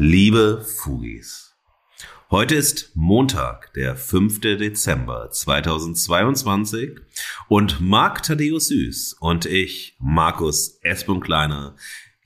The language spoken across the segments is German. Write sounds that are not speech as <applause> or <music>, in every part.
Liebe Fugis, heute ist Montag, der 5. Dezember 2022 und Marc Thaddeus Süß und ich, Markus Espen Kleiner,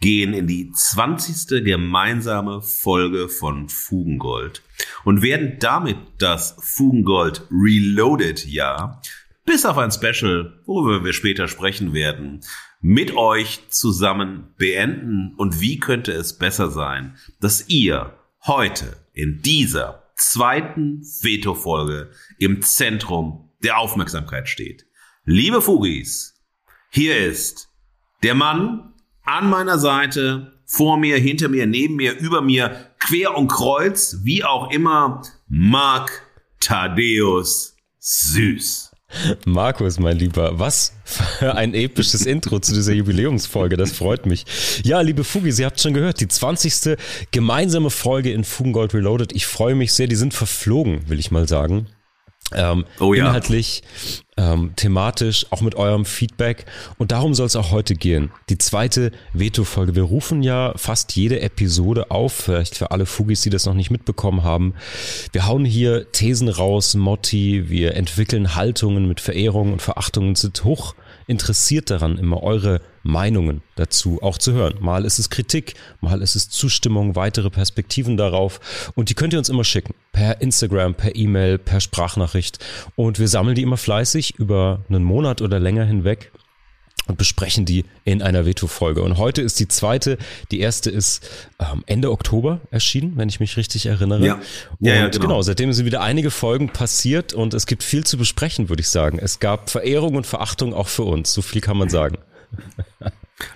gehen in die 20. gemeinsame Folge von Fugengold und werden damit das Fugengold Reloaded Jahr bis auf ein Special, worüber wir später sprechen werden, mit euch zusammen beenden. Und wie könnte es besser sein, dass ihr heute in dieser zweiten Veto-Folge im Zentrum der Aufmerksamkeit steht. Liebe Fugis, hier ist der Mann an meiner Seite, vor mir, hinter mir, neben mir, über mir, quer und kreuz, wie auch immer, Mark Thaddeus Süß. Markus, mein Lieber, was für ein episches Intro zu dieser Jubiläumsfolge, das freut mich. Ja, liebe Fugi, Sie habt schon gehört, die 20. gemeinsame Folge in Fugengold Reloaded. Ich freue mich sehr, die sind verflogen, will ich mal sagen. Ähm, oh ja. Inhaltlich, ähm, thematisch, auch mit eurem Feedback. Und darum soll es auch heute gehen. Die zweite Veto-Folge. Wir rufen ja fast jede Episode auf, vielleicht für alle Fugis, die das noch nicht mitbekommen haben. Wir hauen hier Thesen raus, Motti, wir entwickeln Haltungen mit Verehrung und Verachtung sind hoch interessiert daran, immer eure Meinungen dazu auch zu hören. Mal ist es Kritik, mal ist es Zustimmung, weitere Perspektiven darauf und die könnt ihr uns immer schicken. Per Instagram, per E-Mail, per Sprachnachricht und wir sammeln die immer fleißig über einen Monat oder länger hinweg und besprechen die in einer Veto-Folge. Und heute ist die zweite. Die erste ist ähm, Ende Oktober erschienen, wenn ich mich richtig erinnere. Ja. ja, ja genau. genau, seitdem sind wieder einige Folgen passiert und es gibt viel zu besprechen, würde ich sagen. Es gab Verehrung und Verachtung auch für uns. So viel kann man sagen.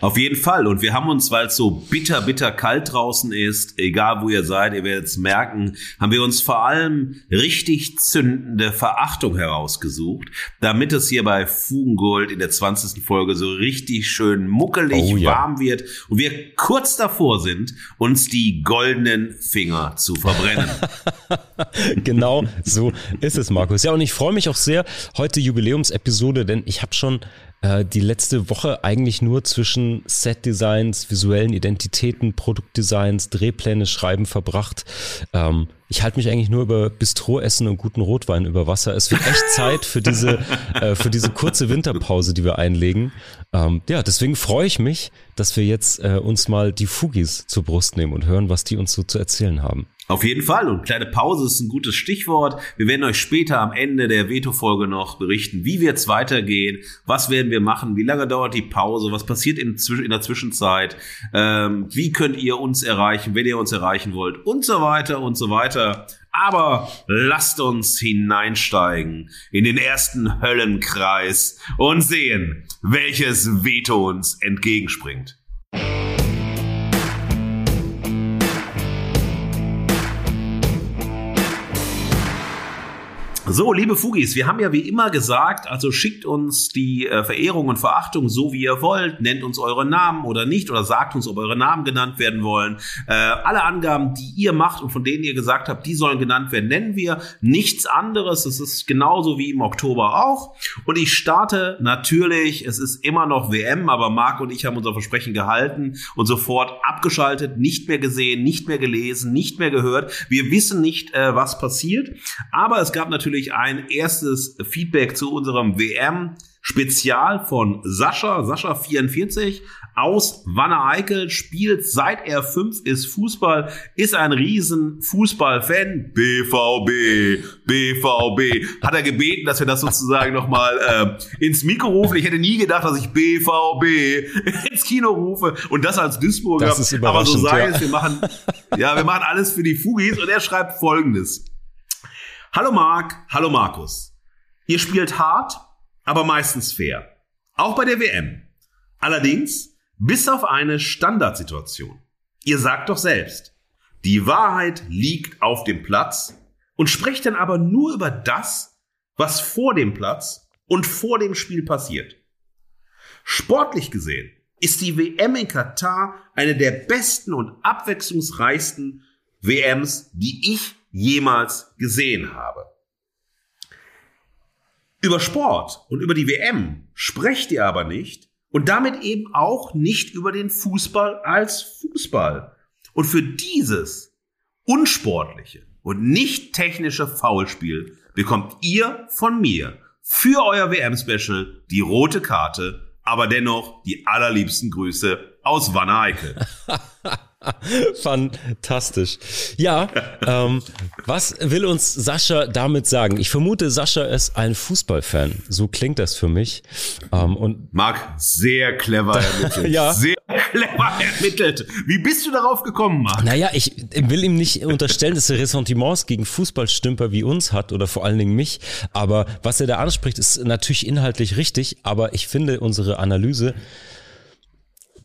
Auf jeden Fall. Und wir haben uns, weil es so bitter, bitter kalt draußen ist, egal wo ihr seid, ihr werdet es merken, haben wir uns vor allem richtig zündende Verachtung herausgesucht, damit es hier bei Fugengold in der 20. Folge so richtig schön muckelig oh, ja. warm wird und wir kurz davor sind, uns die goldenen Finger zu verbrennen. <laughs> genau so ist es, Markus. Ja, und ich freue mich auch sehr, heute Jubiläumsepisode, denn ich habe schon äh, die letzte Woche eigentlich nur zwischen Set-Designs, visuellen Identitäten, Produktdesigns, Drehpläne schreiben verbracht. Ähm, ich halte mich eigentlich nur über Bistro-Essen und guten Rotwein über Wasser. Es wird echt <laughs> Zeit für diese, äh, für diese kurze Winterpause, die wir einlegen. Ähm, ja, deswegen freue ich mich, dass wir jetzt äh, uns mal die Fugis zur Brust nehmen und hören, was die uns so zu erzählen haben. Auf jeden Fall. Und kleine Pause ist ein gutes Stichwort. Wir werden euch später am Ende der Veto-Folge noch berichten, wie wir jetzt weitergehen, was werden wir machen, wie lange dauert die Pause, was passiert in, in der Zwischenzeit, ähm, wie könnt ihr uns erreichen, wenn ihr uns erreichen wollt und so weiter und so weiter. Aber lasst uns hineinsteigen in den ersten Höllenkreis und sehen, welches Veto uns entgegenspringt. So, liebe Fugis, wir haben ja wie immer gesagt, also schickt uns die äh, Verehrung und Verachtung so, wie ihr wollt, nennt uns eure Namen oder nicht oder sagt uns, ob eure Namen genannt werden wollen. Äh, alle Angaben, die ihr macht und von denen ihr gesagt habt, die sollen genannt werden, nennen wir. Nichts anderes, es ist genauso wie im Oktober auch. Und ich starte natürlich, es ist immer noch WM, aber Marc und ich haben unser Versprechen gehalten und sofort abgeschaltet, nicht mehr gesehen, nicht mehr gelesen, nicht mehr gehört. Wir wissen nicht, äh, was passiert, aber es gab natürlich natürlich ein erstes Feedback zu unserem WM. Spezial von Sascha, Sascha44 aus Wanne-Eickel, spielt seit er fünf ist Fußball, ist ein riesen Fußballfan. BVB, BVB. Hat er gebeten, dass wir das sozusagen nochmal äh, ins Mikro rufen. Ich hätte nie gedacht, dass ich BVB <laughs> ins Kino rufe und das als Duisburger. Das ist Aber so sei ja. es, wir machen, ja, wir machen alles für die Fugis und er schreibt folgendes. Hallo Marc, hallo Markus. Ihr spielt hart, aber meistens fair. Auch bei der WM. Allerdings Bis auf eine Standardsituation. Ihr sagt doch selbst, die Wahrheit liegt auf dem Platz und sprecht dann aber nur über das, was vor dem Platz und vor dem Spiel passiert. Sportlich gesehen ist die WM in Katar eine der besten und abwechslungsreichsten WMs, die ich jemals gesehen habe. Über Sport und über die WM sprecht ihr aber nicht und damit eben auch nicht über den Fußball als Fußball. Und für dieses unsportliche und nicht technische Foulspiel bekommt ihr von mir für euer WM-Special die rote Karte, aber dennoch die allerliebsten Grüße aus Wanne Eickel. <laughs> <laughs> Fantastisch. Ja, ähm, was will uns Sascha damit sagen? Ich vermute, Sascha ist ein Fußballfan. So klingt das für mich. Ähm, und Marc, sehr clever ermittelt. <laughs> ja. Sehr clever ermittelt. Wie bist du darauf gekommen, Marc? Naja, ich will ihm nicht unterstellen, dass er Ressentiments gegen Fußballstümper wie uns hat oder vor allen Dingen mich. Aber was er da anspricht, ist natürlich inhaltlich richtig. Aber ich finde unsere Analyse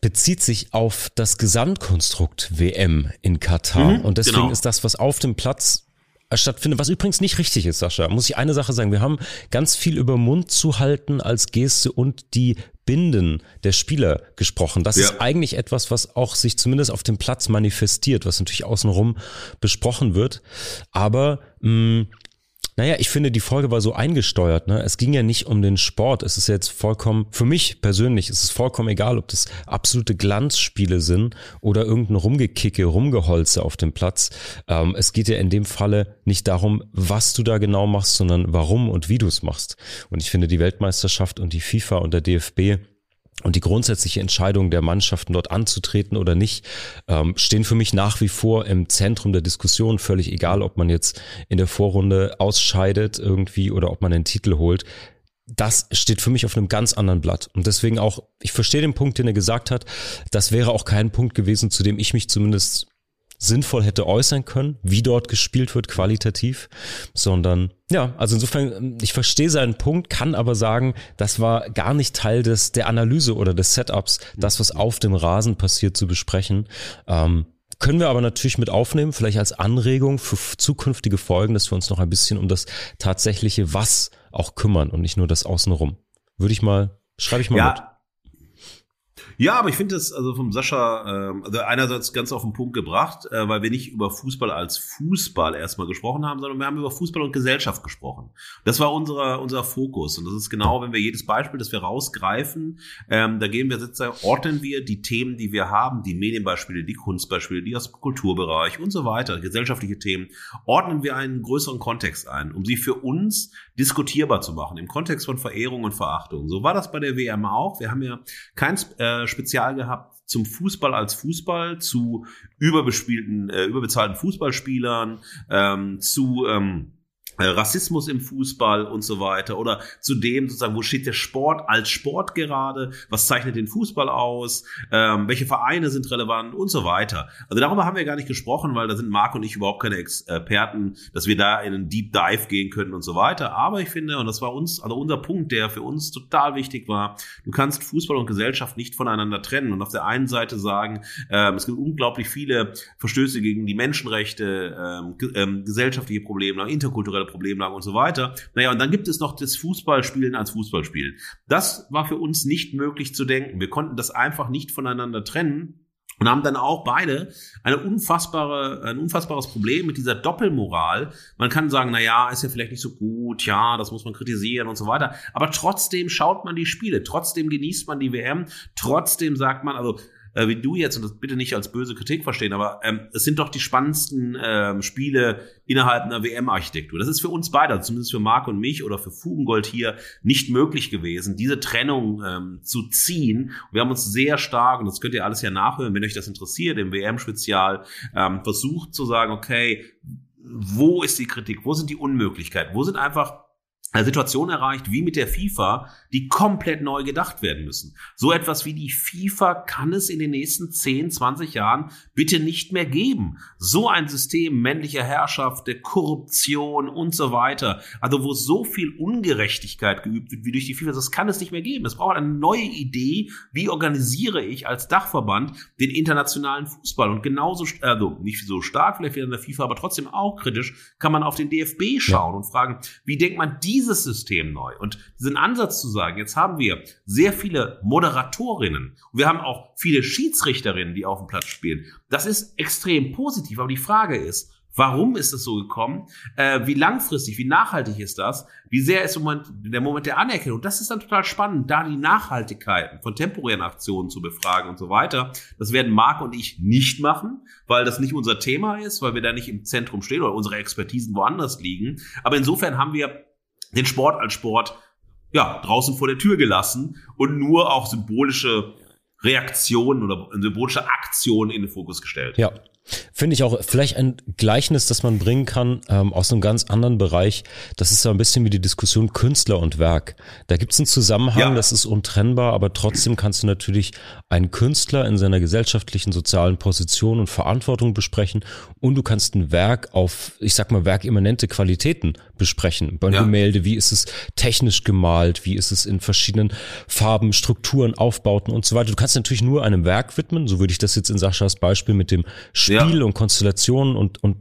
bezieht sich auf das Gesamtkonstrukt WM in Katar. Mhm, und deswegen genau. ist das, was auf dem Platz stattfindet, was übrigens nicht richtig ist, Sascha, muss ich eine Sache sagen. Wir haben ganz viel über Mund zu halten als Geste und die Binden der Spieler gesprochen. Das ja. ist eigentlich etwas, was auch sich zumindest auf dem Platz manifestiert, was natürlich außenrum besprochen wird. Aber mh, naja, ich finde, die Folge war so eingesteuert. Ne? Es ging ja nicht um den Sport. Es ist jetzt vollkommen, für mich persönlich, es ist vollkommen egal, ob das absolute Glanzspiele sind oder irgendein Rumgekicke, Rumgeholze auf dem Platz. Ähm, es geht ja in dem Falle nicht darum, was du da genau machst, sondern warum und wie du es machst. Und ich finde, die Weltmeisterschaft und die FIFA und der DFB und die grundsätzliche Entscheidung der Mannschaften dort anzutreten oder nicht, ähm, stehen für mich nach wie vor im Zentrum der Diskussion. Völlig egal, ob man jetzt in der Vorrunde ausscheidet irgendwie oder ob man den Titel holt. Das steht für mich auf einem ganz anderen Blatt. Und deswegen auch, ich verstehe den Punkt, den er gesagt hat. Das wäre auch kein Punkt gewesen, zu dem ich mich zumindest sinnvoll hätte äußern können, wie dort gespielt wird, qualitativ, sondern ja, also insofern, ich verstehe seinen Punkt, kann aber sagen, das war gar nicht Teil des, der Analyse oder des Setups, das, was auf dem Rasen passiert, zu besprechen. Ähm, können wir aber natürlich mit aufnehmen, vielleicht als Anregung für zukünftige Folgen, dass wir uns noch ein bisschen um das tatsächliche Was auch kümmern und nicht nur das Außenrum. Würde ich mal, schreibe ich mal ja, mit. Ja, aber ich finde es also vom Sascha äh, also einerseits ganz auf den Punkt gebracht, äh, weil wir nicht über Fußball als Fußball erstmal gesprochen haben, sondern wir haben über Fußball und Gesellschaft gesprochen. Das war unser unser Fokus und das ist genau, wenn wir jedes Beispiel, das wir rausgreifen, ähm, da gehen wir sozusagen ordnen wir die Themen, die wir haben, die Medienbeispiele, die Kunstbeispiele, die aus Kulturbereich und so weiter, gesellschaftliche Themen, ordnen wir einen größeren Kontext ein, um sie für uns diskutierbar zu machen im Kontext von Verehrung und Verachtung. So war das bei der WM auch. Wir haben ja kein äh, Spezial gehabt zum Fußball als Fußball, zu überbespielten, äh, überbezahlten Fußballspielern, ähm, zu ähm, äh, Rassismus im Fußball und so weiter oder zudem sozusagen, wo steht der Sport als Sport gerade, was zeichnet den Fußball aus, ähm, welche Vereine sind relevant und so weiter. Also darüber haben wir gar nicht gesprochen, weil da sind Marc und ich überhaupt keine Experten, dass wir da in einen Deep Dive gehen können und so weiter. Aber ich finde, und das war uns, also unser Punkt, der für uns total wichtig war, du kannst Fußball und Gesellschaft nicht voneinander trennen und auf der einen Seite sagen, ähm, es gibt unglaublich viele Verstöße gegen die Menschenrechte, ähm, ähm, gesellschaftliche Probleme, interkulturelle Problemlage und so weiter. Naja, und dann gibt es noch das Fußballspielen als Fußballspielen. Das war für uns nicht möglich zu denken. Wir konnten das einfach nicht voneinander trennen und haben dann auch beide eine unfassbare, ein unfassbares Problem mit dieser Doppelmoral. Man kann sagen, na ja, ist ja vielleicht nicht so gut, ja, das muss man kritisieren und so weiter. Aber trotzdem schaut man die Spiele, trotzdem genießt man die WM, trotzdem sagt man, also äh, wie du jetzt, und das bitte nicht als böse Kritik verstehen, aber ähm, es sind doch die spannendsten ähm, Spiele innerhalb einer WM-Architektur. Das ist für uns beide, also zumindest für Marc und mich oder für Fugengold hier, nicht möglich gewesen, diese Trennung ähm, zu ziehen. Wir haben uns sehr stark, und das könnt ihr alles ja nachhören, wenn euch das interessiert, im WM-Spezial, ähm, versucht zu sagen, okay, wo ist die Kritik, wo sind die Unmöglichkeiten, wo sind einfach Situation erreicht, wie mit der FIFA, die komplett neu gedacht werden müssen. So etwas wie die FIFA kann es in den nächsten 10, 20 Jahren bitte nicht mehr geben. So ein System männlicher Herrschaft, der Korruption und so weiter, also wo so viel Ungerechtigkeit geübt wird wie durch die FIFA, das kann es nicht mehr geben. Es braucht eine neue Idee, wie organisiere ich als Dachverband den internationalen Fußball und genauso, also nicht so stark vielleicht wie in der FIFA, aber trotzdem auch kritisch, kann man auf den DFB schauen und fragen, wie denkt man die dieses System neu. Und diesen Ansatz zu sagen, jetzt haben wir sehr viele Moderatorinnen und wir haben auch viele Schiedsrichterinnen, die auf dem Platz spielen. Das ist extrem positiv. Aber die Frage ist, Warum ist es so gekommen? Äh, wie langfristig, wie nachhaltig ist das? Wie sehr ist im Moment, der Moment der Anerkennung? Das ist dann total spannend, da die Nachhaltigkeiten von temporären Aktionen zu befragen und so weiter. Das werden Marc und ich nicht machen, weil das nicht unser Thema ist, weil wir da nicht im Zentrum stehen oder unsere Expertisen woanders liegen. Aber insofern haben wir den Sport als Sport ja draußen vor der Tür gelassen und nur auch symbolische Reaktionen oder symbolische Aktionen in den Fokus gestellt. Ja, Finde ich auch vielleicht ein Gleichnis, das man bringen kann ähm, aus einem ganz anderen Bereich. Das ist so ein bisschen wie die Diskussion Künstler und Werk. Da gibt es einen Zusammenhang, ja. das ist untrennbar, aber trotzdem kannst du natürlich einen Künstler in seiner gesellschaftlichen, sozialen Position und Verantwortung besprechen und du kannst ein Werk auf, ich sag mal, werkimmanente Qualitäten besprechen. Beim ja. Gemälde, wie ist es technisch gemalt, wie ist es in verschiedenen Farben, Strukturen, Aufbauten und so weiter. Du kannst natürlich nur einem Werk widmen, so würde ich das jetzt in Saschas Beispiel mit dem Spiel ja. und Konstellationen und, und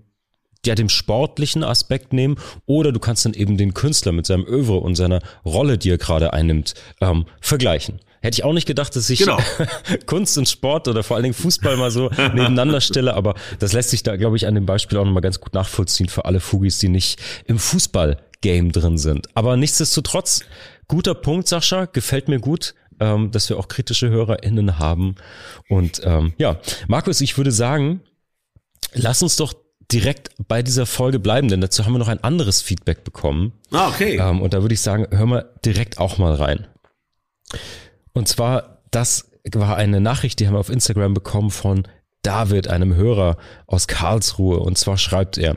ja, dem sportlichen Aspekt nehmen oder du kannst dann eben den Künstler mit seinem Övre und seiner Rolle, die er gerade einnimmt, ähm, vergleichen. Hätte ich auch nicht gedacht, dass ich genau. <laughs> Kunst und Sport oder vor allen Dingen Fußball mal so <laughs> nebeneinander stelle, aber das lässt sich da, glaube ich, an dem Beispiel auch nochmal ganz gut nachvollziehen für alle Fugis, die nicht im Fußball-Game drin sind. Aber nichtsdestotrotz, guter Punkt, Sascha, gefällt mir gut ähm, dass wir auch kritische HörerInnen haben. Und ähm, ja, Markus, ich würde sagen, lass uns doch direkt bei dieser Folge bleiben, denn dazu haben wir noch ein anderes Feedback bekommen. Ah, okay. Ähm, und da würde ich sagen, hör mal direkt auch mal rein. Und zwar, das war eine Nachricht, die haben wir auf Instagram bekommen von David, einem Hörer aus Karlsruhe. Und zwar schreibt er,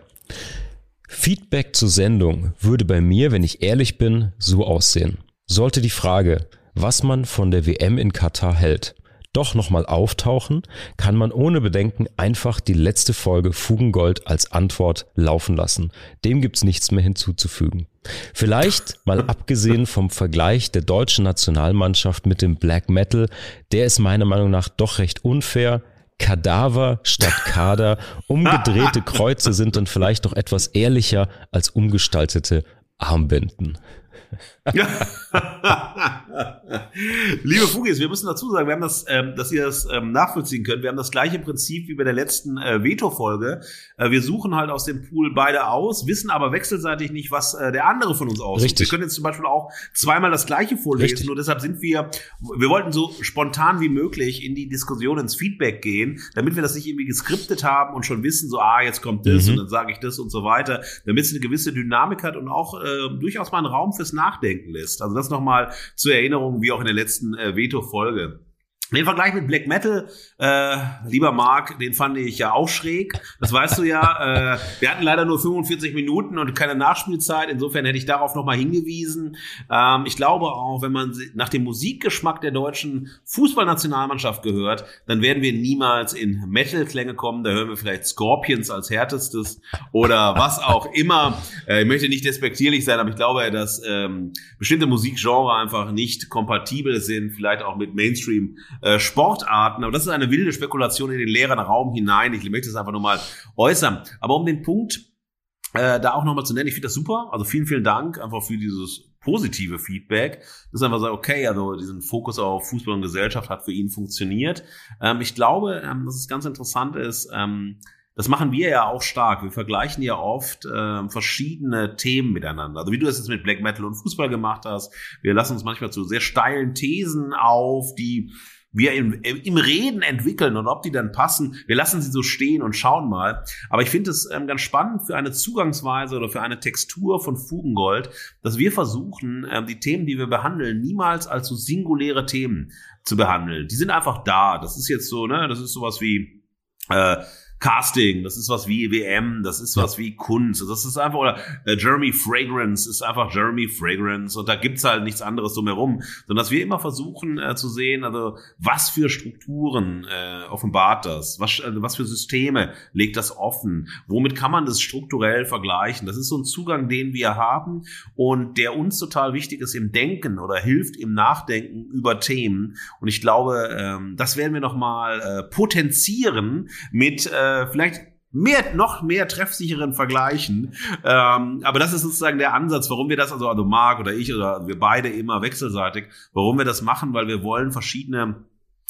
Feedback zur Sendung würde bei mir, wenn ich ehrlich bin, so aussehen. Sollte die Frage, was man von der WM in Katar hält, doch nochmal auftauchen, kann man ohne Bedenken einfach die letzte Folge Fugengold als Antwort laufen lassen. Dem gibt's nichts mehr hinzuzufügen. Vielleicht mal abgesehen vom Vergleich der deutschen Nationalmannschaft mit dem Black Metal, der ist meiner Meinung nach doch recht unfair. Kadaver statt Kader, umgedrehte Kreuze sind dann vielleicht doch etwas ehrlicher als umgestaltete Armbinden. <laughs> Liebe Fugis, wir müssen dazu sagen, wir haben das, ähm, dass ihr das ähm, nachvollziehen könnt. Wir haben das gleiche Prinzip wie bei der letzten äh, Veto-Folge. Äh, wir suchen halt aus dem Pool beide aus, wissen aber wechselseitig nicht, was äh, der andere von uns aussucht. Richtig. Wir können jetzt zum Beispiel auch zweimal das gleiche vorlesen. Richtig. Nur deshalb sind wir, wir wollten so spontan wie möglich in die Diskussion, ins Feedback gehen, damit wir das nicht irgendwie geskriptet haben und schon wissen, so, ah, jetzt kommt das mhm. und dann sage ich das und so weiter, damit es eine gewisse Dynamik hat und auch äh, durchaus mal einen Raum fürs Nachdenken lässt. Also das nochmal zur Erinnerung, wie auch in der letzten äh, Veto-Folge. Den Vergleich mit Black Metal, äh, lieber Marc, den fand ich ja auch schräg. Das weißt du ja. Äh, wir hatten leider nur 45 Minuten und keine Nachspielzeit. Insofern hätte ich darauf nochmal hingewiesen. Ähm, ich glaube auch, wenn man nach dem Musikgeschmack der deutschen Fußballnationalmannschaft gehört, dann werden wir niemals in Metal-Klänge kommen. Da hören wir vielleicht Scorpions als härtestes oder was auch immer. Äh, ich möchte nicht despektierlich sein, aber ich glaube, dass ähm, bestimmte Musikgenre einfach nicht kompatibel sind, vielleicht auch mit Mainstream äh, Sportarten. Aber das ist eine wilde Spekulation in den leeren Raum hinein. Ich möchte es einfach nur mal äußern. Aber um den Punkt äh, da auch nochmal zu nennen, ich finde das super. Also vielen, vielen Dank einfach für dieses positive Feedback. Das ist einfach so, okay, also diesen Fokus auf Fußball und Gesellschaft hat für ihn funktioniert. Ähm, ich glaube, ähm, dass es ganz interessant ist, ähm, das machen wir ja auch stark. Wir vergleichen ja oft äh, verschiedene Themen miteinander. Also wie du das jetzt mit Black Metal und Fußball gemacht hast. Wir lassen uns manchmal zu sehr steilen Thesen auf, die wir im, im Reden entwickeln und ob die dann passen. Wir lassen sie so stehen und schauen mal. Aber ich finde es ähm, ganz spannend für eine Zugangsweise oder für eine Textur von Fugengold, dass wir versuchen, ähm, die Themen, die wir behandeln, niemals als so singuläre Themen zu behandeln. Die sind einfach da. Das ist jetzt so, ne, das ist sowas wie äh, Casting, das ist was wie WM, das ist was wie Kunst, das ist einfach, oder äh, Jeremy Fragrance ist einfach Jeremy Fragrance und da gibt's halt nichts anderes drumherum, sondern dass wir immer versuchen äh, zu sehen, also was für Strukturen äh, offenbart das, was, also was für Systeme legt das offen, womit kann man das strukturell vergleichen, das ist so ein Zugang, den wir haben und der uns total wichtig ist im Denken oder hilft im Nachdenken über Themen. Und ich glaube, ähm, das werden wir nochmal äh, potenzieren mit äh, äh, vielleicht mehr, noch mehr treffsicheren Vergleichen. Ähm, aber das ist sozusagen der Ansatz, warum wir das, also, also Marc oder ich oder wir beide immer wechselseitig, warum wir das machen, weil wir wollen verschiedene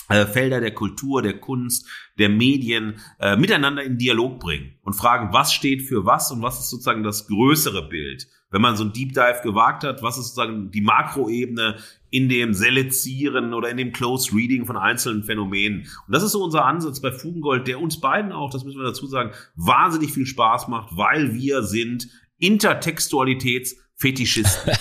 äh, Felder der Kultur, der Kunst, der Medien äh, miteinander in Dialog bringen und fragen, was steht für was und was ist sozusagen das größere Bild. Wenn man so ein Deep Dive gewagt hat, was ist sozusagen die Makroebene in dem Selektieren oder in dem Close Reading von einzelnen Phänomenen. Und das ist so unser Ansatz bei Fugengold, der uns beiden auch, das müssen wir dazu sagen, wahnsinnig viel Spaß macht, weil wir sind Intertextualitäts Fetischisten.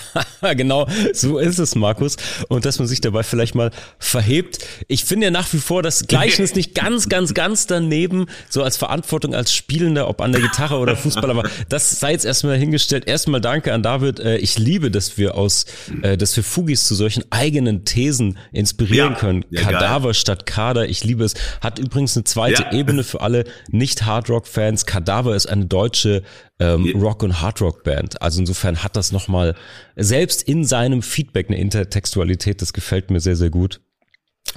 <laughs> genau, so ist es, Markus. Und dass man sich dabei vielleicht mal verhebt. Ich finde ja nach wie vor das Gleichnis <laughs> nicht ganz, ganz, ganz daneben, so als Verantwortung als Spielender, ob an der Gitarre oder Fußball. Aber das sei jetzt erstmal hingestellt. Erstmal danke an David. Äh, ich liebe, dass wir aus, äh, dass wir Fugis zu solchen eigenen Thesen inspirieren ja, können. Ja, Kadaver geil. statt Kader. Ich liebe es. Hat übrigens eine zweite ja. Ebene für alle <laughs> Nicht-Hardrock-Fans. Kadaver ist eine deutsche ähm, Rock- und Hardrock-Band. Also insofern hat das nochmal selbst in seinem Feedback eine Intertextualität, das gefällt mir sehr, sehr gut.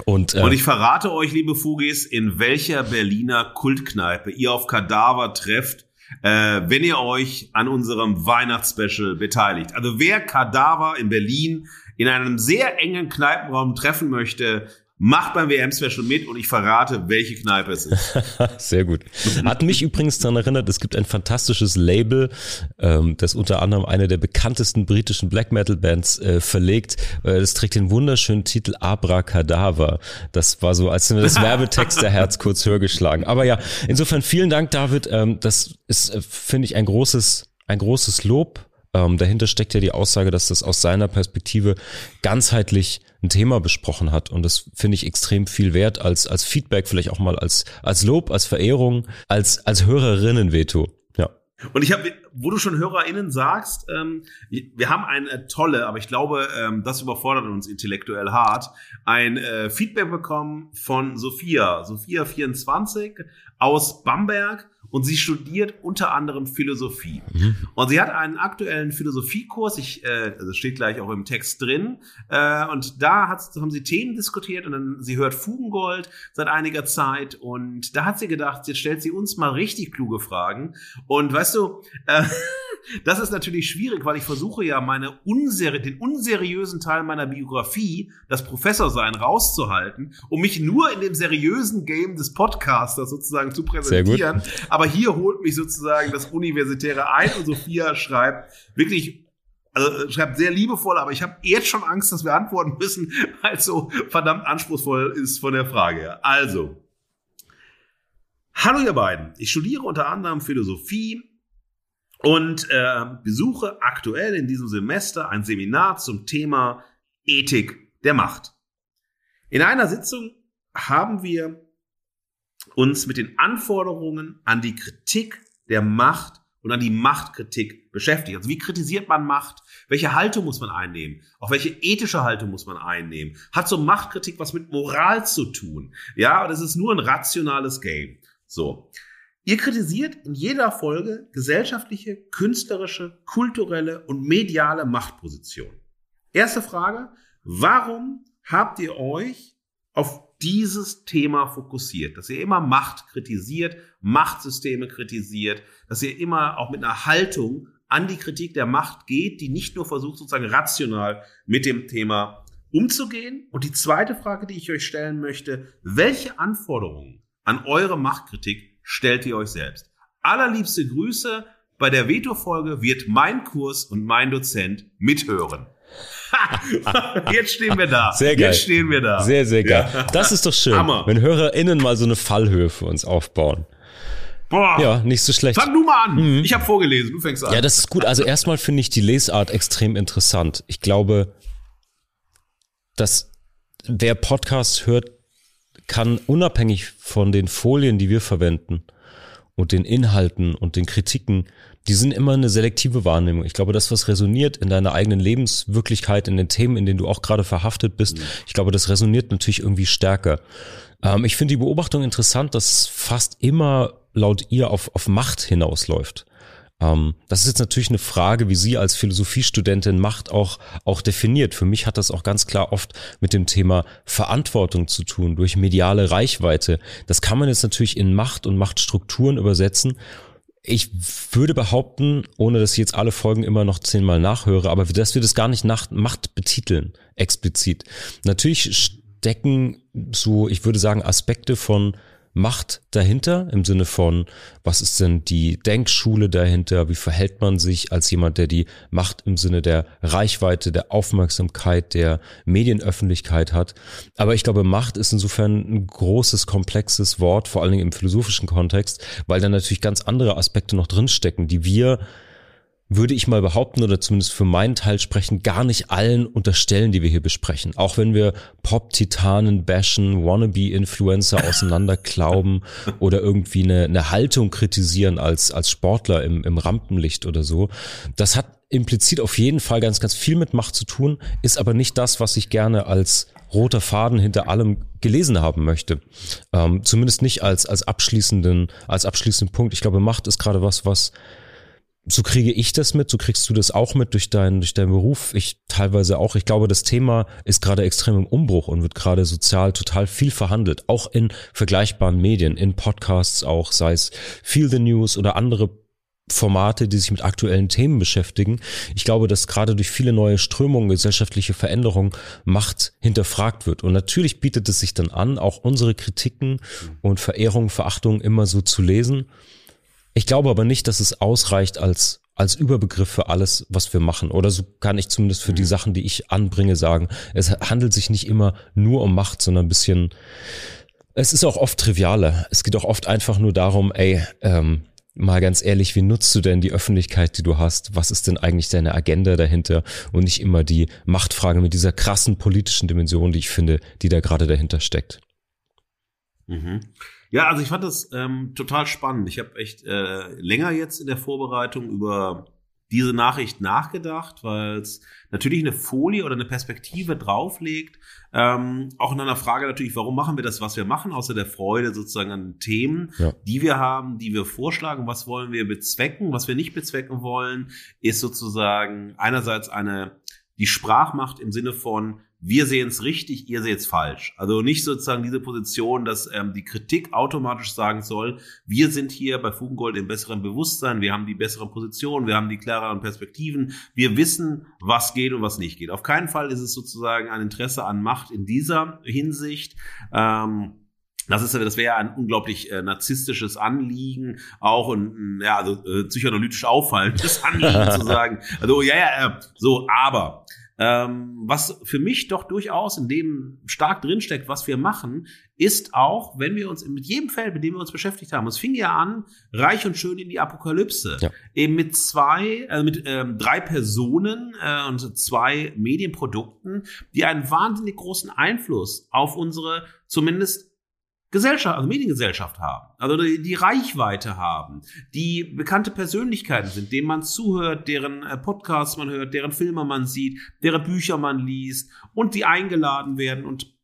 Und, äh, und ich verrate euch, liebe Fugis, in welcher Berliner Kultkneipe ihr auf Kadaver trefft, äh, wenn ihr euch an unserem Weihnachtsspecial beteiligt. Also wer Kadaver in Berlin in einem sehr engen Kneipenraum treffen möchte, Macht beim WM-Special mit und ich verrate, welche Kneipe es ist. <laughs> Sehr gut. Hat mich übrigens daran erinnert, es gibt ein fantastisches Label, ähm, das unter anderem eine der bekanntesten britischen Black Metal Bands äh, verlegt. Äh, das trägt den wunderschönen Titel Abracadabra. Das war so, als mir das Werbetext der Herz kurz höher geschlagen. Aber ja, insofern vielen Dank, David. Ähm, das ist, äh, finde ich, ein großes, ein großes Lob. Ähm, dahinter steckt ja die Aussage, dass das aus seiner Perspektive ganzheitlich ein Thema besprochen hat. Und das finde ich extrem viel wert als, als Feedback, vielleicht auch mal als, als Lob, als Verehrung, als, als Hörerinnen-Veto. Ja. Und ich habe, wo du schon HörerInnen sagst, ähm, wir haben eine tolle, aber ich glaube, ähm, das überfordert uns intellektuell hart, ein äh, Feedback bekommen von Sophia, Sophia24 aus Bamberg und sie studiert unter anderem Philosophie. Mhm. Und sie hat einen aktuellen Philosophiekurs, ich, äh, das also steht gleich auch im Text drin, äh, und da hat, haben sie Themen diskutiert und dann, sie hört Fugengold seit einiger Zeit und da hat sie gedacht, jetzt stellt sie uns mal richtig kluge Fragen. Und weißt du, äh, <laughs> das ist natürlich schwierig, weil ich versuche ja meine unseri den unseriösen Teil meiner Biografie, das Professorsein, rauszuhalten, um mich nur in dem seriösen Game des Podcasters sozusagen zu präsentieren. Aber hier holt mich sozusagen das Universitäre ein und Sophia schreibt wirklich also schreibt sehr liebevoll, aber ich habe jetzt schon Angst, dass wir antworten müssen, <laughs> weil es so verdammt anspruchsvoll ist von der Frage her. Also, hallo ihr beiden. Ich studiere unter anderem Philosophie und äh, besuche aktuell in diesem Semester ein Seminar zum Thema Ethik der Macht. In einer Sitzung haben wir uns mit den Anforderungen an die Kritik der Macht und an die Machtkritik beschäftigt. Also wie kritisiert man Macht? Welche Haltung muss man einnehmen? Auch welche ethische Haltung muss man einnehmen? Hat so Machtkritik was mit Moral zu tun? Ja, das ist nur ein rationales Game. So. Ihr kritisiert in jeder Folge gesellschaftliche, künstlerische, kulturelle und mediale Machtpositionen. Erste Frage. Warum habt ihr euch auf dieses Thema fokussiert, dass ihr immer Macht kritisiert, Machtsysteme kritisiert, dass ihr immer auch mit einer Haltung an die Kritik der Macht geht, die nicht nur versucht, sozusagen rational mit dem Thema umzugehen. Und die zweite Frage, die ich euch stellen möchte, welche Anforderungen an eure Machtkritik stellt ihr euch selbst? Allerliebste Grüße. Bei der Veto-Folge wird mein Kurs und mein Dozent mithören. <laughs> Jetzt stehen wir da. Sehr geil. Jetzt stehen wir da. Sehr, sehr geil. Ja. Das ist doch schön, Hammer. wenn HörerInnen mal so eine Fallhöhe für uns aufbauen. Boah. Ja, nicht so schlecht. Fang du mal an. Mhm. Ich habe vorgelesen, du fängst an. Ja, das ist gut. Also erstmal finde ich die Lesart extrem interessant. Ich glaube, dass wer Podcasts hört, kann unabhängig von den Folien, die wir verwenden und den Inhalten und den Kritiken, die sind immer eine selektive Wahrnehmung. Ich glaube, das, was resoniert in deiner eigenen Lebenswirklichkeit, in den Themen, in denen du auch gerade verhaftet bist, mhm. ich glaube, das resoniert natürlich irgendwie stärker. Ähm, ich finde die Beobachtung interessant, dass fast immer laut ihr auf, auf Macht hinausläuft. Ähm, das ist jetzt natürlich eine Frage, wie sie als Philosophiestudentin Macht auch, auch definiert. Für mich hat das auch ganz klar oft mit dem Thema Verantwortung zu tun, durch mediale Reichweite. Das kann man jetzt natürlich in Macht und Machtstrukturen übersetzen. Ich würde behaupten, ohne dass ich jetzt alle Folgen immer noch zehnmal nachhöre, aber dass wir das gar nicht nach Macht betiteln, explizit. Natürlich stecken so, ich würde sagen, Aspekte von Macht dahinter im Sinne von, was ist denn die Denkschule dahinter? Wie verhält man sich als jemand, der die Macht im Sinne der Reichweite, der Aufmerksamkeit, der Medienöffentlichkeit hat? Aber ich glaube, Macht ist insofern ein großes, komplexes Wort, vor allen Dingen im philosophischen Kontext, weil da natürlich ganz andere Aspekte noch drinstecken, die wir würde ich mal behaupten oder zumindest für meinen Teil sprechen, gar nicht allen unterstellen, die wir hier besprechen. Auch wenn wir Pop-Titanen bashen, Wannabe-Influencer auseinanderklauben <laughs> oder irgendwie eine, eine Haltung kritisieren als, als Sportler im, im Rampenlicht oder so. Das hat implizit auf jeden Fall ganz, ganz viel mit Macht zu tun, ist aber nicht das, was ich gerne als roter Faden hinter allem gelesen haben möchte. Ähm, zumindest nicht als, als abschließenden, als abschließenden Punkt. Ich glaube, Macht ist gerade was, was so kriege ich das mit, so kriegst du das auch mit durch deinen, durch deinen Beruf. Ich teilweise auch. Ich glaube, das Thema ist gerade extrem im Umbruch und wird gerade sozial total viel verhandelt. Auch in vergleichbaren Medien, in Podcasts auch, sei es Feel the News oder andere Formate, die sich mit aktuellen Themen beschäftigen. Ich glaube, dass gerade durch viele neue Strömungen, gesellschaftliche Veränderungen Macht hinterfragt wird. Und natürlich bietet es sich dann an, auch unsere Kritiken und Verehrungen, Verachtungen immer so zu lesen ich glaube aber nicht, dass es ausreicht als als Überbegriff für alles, was wir machen. Oder so kann ich zumindest für die mhm. Sachen, die ich anbringe, sagen. Es handelt sich nicht immer nur um Macht, sondern ein bisschen. Es ist auch oft trivialer. Es geht auch oft einfach nur darum, ey, ähm, mal ganz ehrlich, wie nutzt du denn die Öffentlichkeit, die du hast? Was ist denn eigentlich deine Agenda dahinter? Und nicht immer die Machtfrage mit dieser krassen politischen Dimension, die ich finde, die da gerade dahinter steckt. Mhm. Ja, also ich fand das ähm, total spannend. Ich habe echt äh, länger jetzt in der Vorbereitung über diese Nachricht nachgedacht, weil es natürlich eine Folie oder eine Perspektive drauflegt. Ähm, auch in einer Frage natürlich, warum machen wir das, was wir machen, außer der Freude sozusagen an Themen, ja. die wir haben, die wir vorschlagen. Was wollen wir bezwecken? Was wir nicht bezwecken wollen, ist sozusagen einerseits eine die Sprachmacht im Sinne von wir sehen es richtig, ihr seht es falsch. Also nicht sozusagen diese Position, dass ähm, die Kritik automatisch sagen soll, wir sind hier bei Fugengold im besseren Bewusstsein, wir haben die besseren Positionen, wir haben die klareren Perspektiven, wir wissen, was geht und was nicht geht. Auf keinen Fall ist es sozusagen ein Interesse an Macht in dieser Hinsicht. Ähm, das ist das wäre ein unglaublich äh, narzisstisches Anliegen, auch ein ja also äh, psychoanalytisch auffallendes <laughs> Anliegen zu sagen. Also ja ja äh, so, aber ähm, was für mich doch durchaus in dem stark drinsteckt, was wir machen, ist auch, wenn wir uns mit jedem Feld, mit dem wir uns beschäftigt haben, es fing ja an, reich und schön in die Apokalypse, ja. eben mit zwei, also mit ähm, drei Personen äh, und zwei Medienprodukten, die einen wahnsinnig großen Einfluss auf unsere zumindest Gesellschaft, also Mediengesellschaft haben, also die, die, Reichweite haben, die bekannte Persönlichkeiten sind, denen man zuhört, deren äh, Podcasts man hört, deren Filme man sieht, deren Bücher man liest und die eingeladen werden und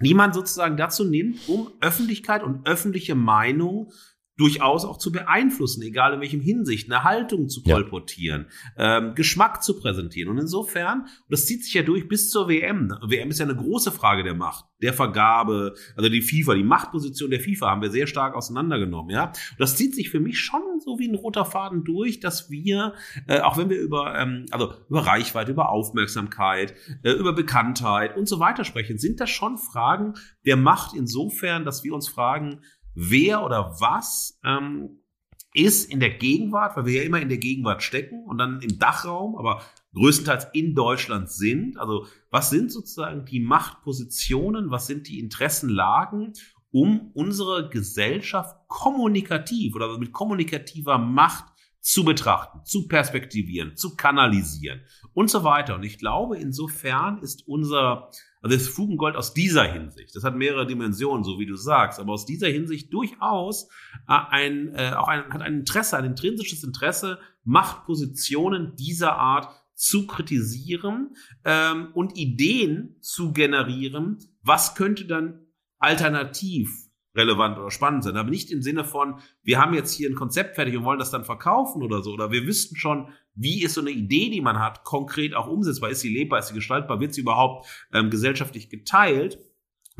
niemand sozusagen dazu nimmt, um Öffentlichkeit und öffentliche Meinung durchaus auch zu beeinflussen, egal in welchem Hinsicht, eine Haltung zu kolportieren, ja. ähm, Geschmack zu präsentieren. Und insofern, und das zieht sich ja durch bis zur WM. WM ist ja eine große Frage der Macht, der Vergabe, also die FIFA, die Machtposition der FIFA haben wir sehr stark auseinandergenommen, ja. Und das zieht sich für mich schon so wie ein roter Faden durch, dass wir, äh, auch wenn wir über, ähm, also über Reichweite, über Aufmerksamkeit, äh, über Bekanntheit und so weiter sprechen, sind das schon Fragen der Macht insofern, dass wir uns fragen, wer oder was ähm, ist in der Gegenwart, weil wir ja immer in der Gegenwart stecken und dann im Dachraum, aber größtenteils in Deutschland sind. Also was sind sozusagen die Machtpositionen, was sind die Interessenlagen, um unsere Gesellschaft kommunikativ oder mit kommunikativer Macht zu betrachten, zu perspektivieren, zu kanalisieren und so weiter. Und ich glaube, insofern ist unser, also das Fugengold aus dieser Hinsicht, das hat mehrere Dimensionen, so wie du sagst, aber aus dieser Hinsicht durchaus äh, ein, äh, auch ein, hat ein Interesse, ein intrinsisches Interesse, Machtpositionen dieser Art zu kritisieren ähm, und Ideen zu generieren, was könnte dann alternativ relevant oder spannend sein. Aber nicht im Sinne von, wir haben jetzt hier ein Konzept fertig und wollen das dann verkaufen oder so. Oder wir wüssten schon, wie ist so eine Idee, die man hat, konkret auch umsetzbar? Ist sie lebbar? Ist sie gestaltbar? Wird sie überhaupt ähm, gesellschaftlich geteilt?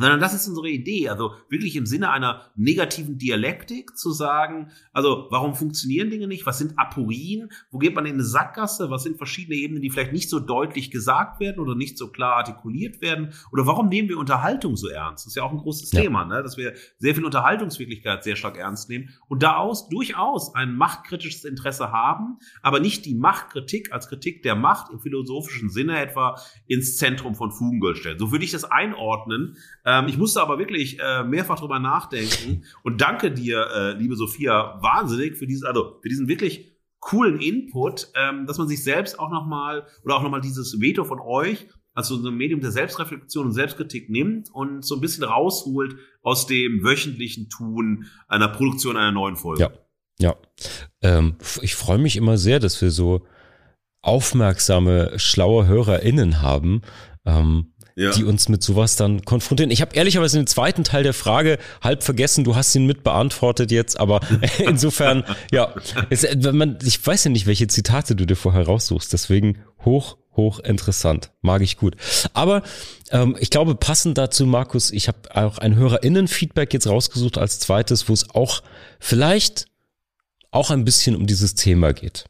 Sondern das ist unsere Idee, also wirklich im Sinne einer negativen Dialektik zu sagen, also warum funktionieren Dinge nicht, was sind Aporien, wo geht man in eine Sackgasse, was sind verschiedene Ebenen, die vielleicht nicht so deutlich gesagt werden oder nicht so klar artikuliert werden oder warum nehmen wir Unterhaltung so ernst? Das ist ja auch ein großes ja. Thema, ne? dass wir sehr viel Unterhaltungswirklichkeit sehr stark ernst nehmen und daraus durchaus ein machtkritisches Interesse haben, aber nicht die Machtkritik als Kritik der Macht im philosophischen Sinne etwa ins Zentrum von Fugengold stellen. So würde ich das einordnen, ähm, ich musste aber wirklich äh, mehrfach drüber nachdenken und danke dir, äh, liebe Sophia, wahnsinnig für diesen, also für diesen wirklich coolen Input, ähm, dass man sich selbst auch nochmal oder auch nochmal dieses Veto von euch also so ein Medium der Selbstreflexion und Selbstkritik nimmt und so ein bisschen rausholt aus dem wöchentlichen Tun einer Produktion einer neuen Folge. Ja, ja. Ähm, ich freue mich immer sehr, dass wir so aufmerksame, schlaue HörerInnen haben, ähm, ja. die uns mit sowas dann konfrontieren. Ich habe ehrlicherweise den zweiten Teil der Frage halb vergessen, du hast ihn mit beantwortet jetzt, aber <laughs> insofern, ja, es, man, ich weiß ja nicht, welche Zitate du dir vorher raussuchst, deswegen hoch, hoch interessant, mag ich gut. Aber ähm, ich glaube, passend dazu, Markus, ich habe auch ein HörerInnen-Feedback jetzt rausgesucht als zweites, wo es auch vielleicht auch ein bisschen um dieses Thema geht.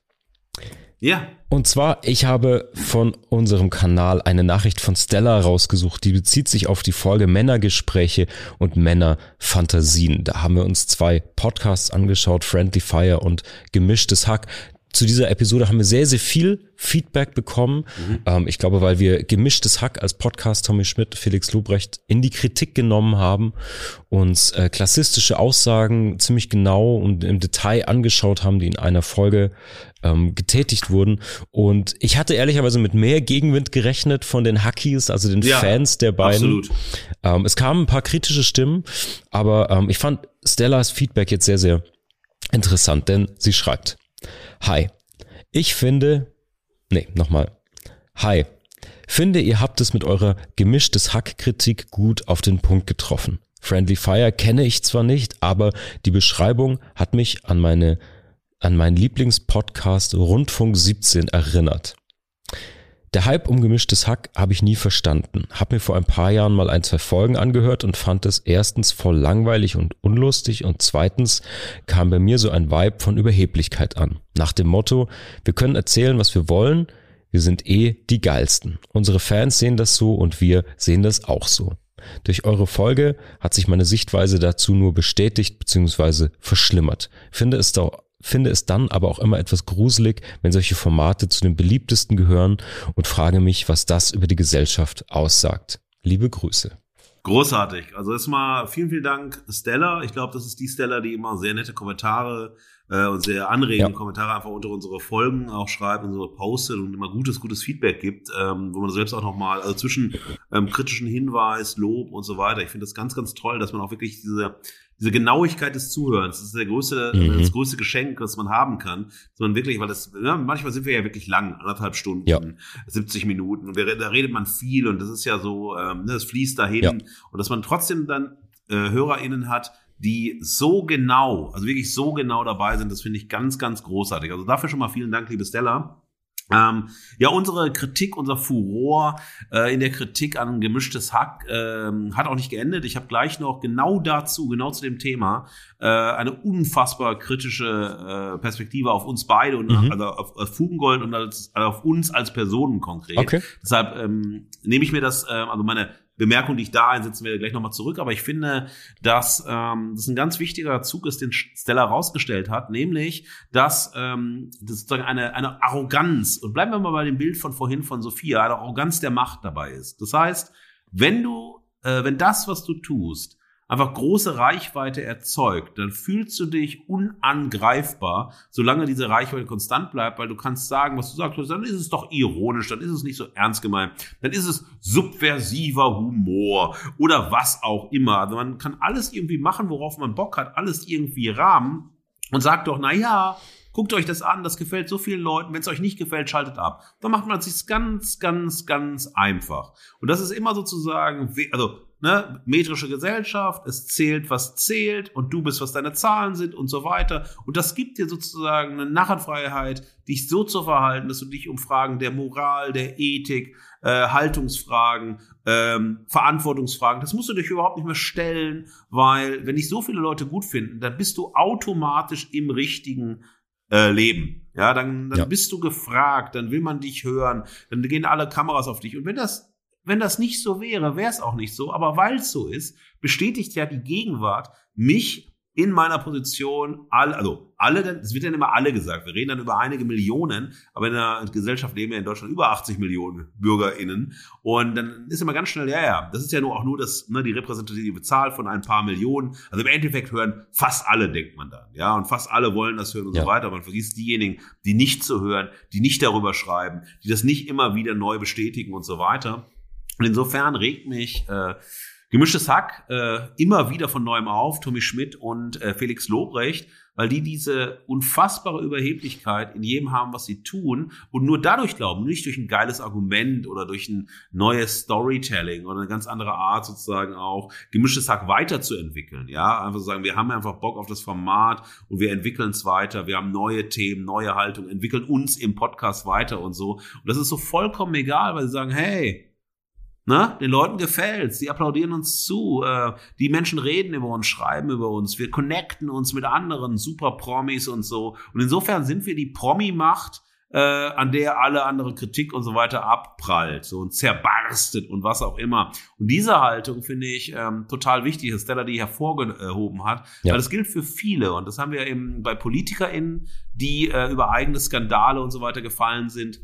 Ja. Und zwar, ich habe von unserem Kanal eine Nachricht von Stella rausgesucht, die bezieht sich auf die Folge Männergespräche und Männerfantasien. Da haben wir uns zwei Podcasts angeschaut, Friendly Fire und Gemischtes Hack zu dieser Episode haben wir sehr, sehr viel Feedback bekommen. Mhm. Ähm, ich glaube, weil wir gemischtes Hack als Podcast Tommy Schmidt, Felix Lobrecht in die Kritik genommen haben, uns äh, klassistische Aussagen ziemlich genau und im Detail angeschaut haben, die in einer Folge ähm, getätigt wurden. Und ich hatte ehrlicherweise mit mehr Gegenwind gerechnet von den Hackies, also den ja, Fans der beiden. Absolut. Ähm, es kamen ein paar kritische Stimmen, aber ähm, ich fand Stellas Feedback jetzt sehr, sehr interessant, denn sie schreibt, Hi. Ich finde, nee, nochmal. Hi. Finde, ihr habt es mit eurer gemischtes Hack-Kritik gut auf den Punkt getroffen. Friendly Fire kenne ich zwar nicht, aber die Beschreibung hat mich an meine, an meinen Lieblingspodcast Rundfunk 17 erinnert. Der Hype um gemischtes Hack habe ich nie verstanden. Hab mir vor ein paar Jahren mal ein, zwei Folgen angehört und fand es erstens voll langweilig und unlustig und zweitens kam bei mir so ein Vibe von Überheblichkeit an. Nach dem Motto, wir können erzählen, was wir wollen, wir sind eh die geilsten. Unsere Fans sehen das so und wir sehen das auch so. Durch eure Folge hat sich meine Sichtweise dazu nur bestätigt bzw. verschlimmert. Finde es doch finde es dann aber auch immer etwas gruselig, wenn solche Formate zu den beliebtesten gehören und frage mich, was das über die Gesellschaft aussagt. Liebe Grüße. Großartig. Also erstmal vielen, vielen Dank, Stella. Ich glaube, das ist die Stella, die immer sehr nette Kommentare äh, und sehr anregende ja. Kommentare einfach unter unsere Folgen auch schreibt so postet und immer gutes, gutes Feedback gibt, ähm, wo man selbst auch nochmal, also zwischen ähm, kritischen Hinweis, Lob und so weiter. Ich finde das ganz, ganz toll, dass man auch wirklich diese diese Genauigkeit des Zuhörens, das ist der größte, mhm. das größte Geschenk, das man haben kann. Dass man wirklich, weil das, ja, manchmal sind wir ja wirklich lang, anderthalb Stunden, ja. 70 Minuten. Und wir, da redet man viel und das ist ja so, ähm, das fließt dahin. Ja. Und dass man trotzdem dann äh, HörerInnen hat, die so genau, also wirklich so genau dabei sind, das finde ich ganz, ganz großartig. Also dafür schon mal vielen Dank, liebe Stella. Ähm, ja, unsere Kritik, unser Furor äh, in der Kritik an gemischtes Hack ähm, hat auch nicht geendet. Ich habe gleich noch genau dazu, genau zu dem Thema, äh, eine unfassbar kritische äh, Perspektive auf uns beide und mhm. also auf, auf Fugengold und als, also auf uns als Personen konkret. Okay. Deshalb ähm, nehme ich mir das, äh, also meine Bemerkung, die ich da einsetzen werde, gleich nochmal zurück. Aber ich finde, dass ähm, das ein ganz wichtiger Zug ist, den Stella rausgestellt hat, nämlich, dass ähm, das sozusagen eine, eine Arroganz, und bleiben wir mal bei dem Bild von vorhin von Sophia, eine Arroganz der Macht dabei ist. Das heißt, wenn du, äh, wenn das, was du tust, einfach große Reichweite erzeugt, dann fühlst du dich unangreifbar, solange diese Reichweite konstant bleibt, weil du kannst sagen, was du sagst, dann ist es doch ironisch, dann ist es nicht so ernst gemeint, dann ist es subversiver Humor oder was auch immer. Also man kann alles irgendwie machen, worauf man Bock hat, alles irgendwie rahmen und sagt doch, na ja, Guckt euch das an, das gefällt so vielen Leuten. Wenn es euch nicht gefällt, schaltet ab. Dann macht man es sich ganz, ganz, ganz einfach. Und das ist immer sozusagen, also ne, metrische Gesellschaft, es zählt, was zählt und du bist, was deine Zahlen sind und so weiter. Und das gibt dir sozusagen eine Narrenfreiheit, dich so zu verhalten, dass du dich um Fragen der Moral, der Ethik, äh, Haltungsfragen, ähm, Verantwortungsfragen, das musst du dich überhaupt nicht mehr stellen, weil wenn dich so viele Leute gut finden, dann bist du automatisch im richtigen äh, Leben. Ja, dann, dann ja. bist du gefragt, dann will man dich hören, dann gehen alle Kameras auf dich. Und wenn das wenn das nicht so wäre, wäre es auch nicht so. Aber weil es so ist, bestätigt ja die Gegenwart mich in meiner Position, alle, also alle, es wird dann immer alle gesagt. Wir reden dann über einige Millionen, aber in der Gesellschaft leben ja in Deutschland über 80 Millionen BürgerInnen. Und dann ist immer ganz schnell, ja, ja, das ist ja nur auch nur das, ne, die repräsentative Zahl von ein paar Millionen. Also im Endeffekt hören fast alle, denkt man dann, ja, und fast alle wollen das hören und ja. so weiter. Man vergisst diejenigen, die nicht zu hören, die nicht darüber schreiben, die das nicht immer wieder neu bestätigen und so weiter. Und insofern regt mich äh, Gemischtes Hack äh, immer wieder von neuem auf, Tommy Schmidt und äh, Felix Lobrecht, weil die diese unfassbare Überheblichkeit in jedem haben, was sie tun und nur dadurch glauben, nicht durch ein geiles Argument oder durch ein neues Storytelling oder eine ganz andere Art sozusagen auch Gemischtes Hack weiterzuentwickeln. Ja, einfach sagen, wir haben einfach Bock auf das Format und wir entwickeln es weiter, wir haben neue Themen, neue Haltung, entwickeln uns im Podcast weiter und so. Und das ist so vollkommen egal, weil sie sagen, hey, Ne? Den Leuten gefällt's, die applaudieren uns zu, äh, die Menschen reden über uns, schreiben über uns, wir connecten uns mit anderen super Promis und so. Und insofern sind wir die Promi-Macht, äh, an der alle andere Kritik und so weiter abprallt so und zerbarstet und was auch immer. Und diese Haltung finde ich ähm, total wichtig, dass Stella die hervorgehoben hat, ja. weil das gilt für viele und das haben wir eben bei PolitikerInnen, die äh, über eigene Skandale und so weiter gefallen sind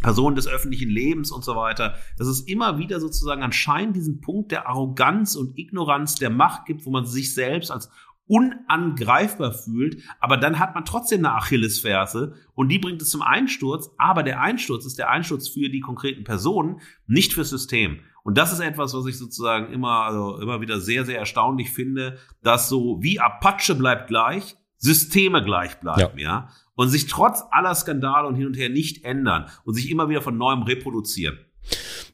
Personen des öffentlichen Lebens und so weiter, dass es immer wieder sozusagen anscheinend diesen Punkt der Arroganz und Ignoranz der Macht gibt, wo man sich selbst als unangreifbar fühlt, aber dann hat man trotzdem eine Achillesferse und die bringt es zum Einsturz, aber der Einsturz ist der Einsturz für die konkreten Personen, nicht fürs System. Und das ist etwas, was ich sozusagen immer, also immer wieder sehr, sehr erstaunlich finde, dass so wie Apache bleibt gleich, Systeme gleich bleiben, ja. ja und sich trotz aller Skandale und hin und her nicht ändern und sich immer wieder von neuem reproduzieren.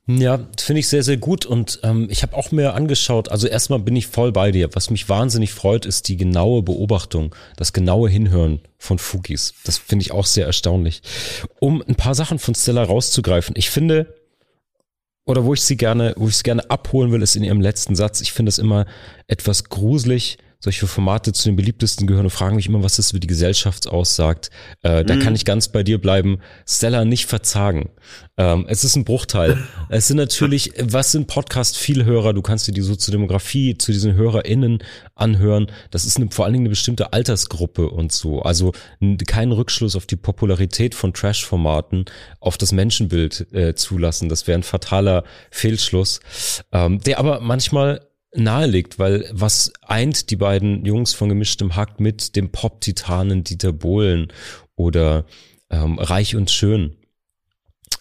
Ja, finde ich sehr, sehr gut. Und ähm, ich habe auch mir angeschaut, also erstmal bin ich voll bei dir. Was mich wahnsinnig freut, ist die genaue Beobachtung, das genaue Hinhören von Fugis. Das finde ich auch sehr erstaunlich. Um ein paar Sachen von Stella rauszugreifen. Ich finde, oder wo ich sie gerne, wo ich sie gerne abholen will, ist in ihrem letzten Satz. Ich finde es immer etwas gruselig, solche Formate zu den beliebtesten gehören und fragen mich immer, was das über die Gesellschaft aussagt. Äh, da mhm. kann ich ganz bei dir bleiben. Stella nicht verzagen. Ähm, es ist ein Bruchteil. es sind natürlich, was sind Podcast-Vielhörer? Du kannst dir die Soziodemografie zu diesen HörerInnen anhören. Das ist eine, vor allen Dingen eine bestimmte Altersgruppe und so. Also keinen Rückschluss auf die Popularität von Trash-Formaten auf das Menschenbild äh, zulassen. Das wäre ein fataler Fehlschluss, ähm, der aber manchmal naheliegt, weil was eint die beiden Jungs von gemischtem Hack mit dem Pop-Titanen Dieter Bohlen oder ähm, Reich und Schön,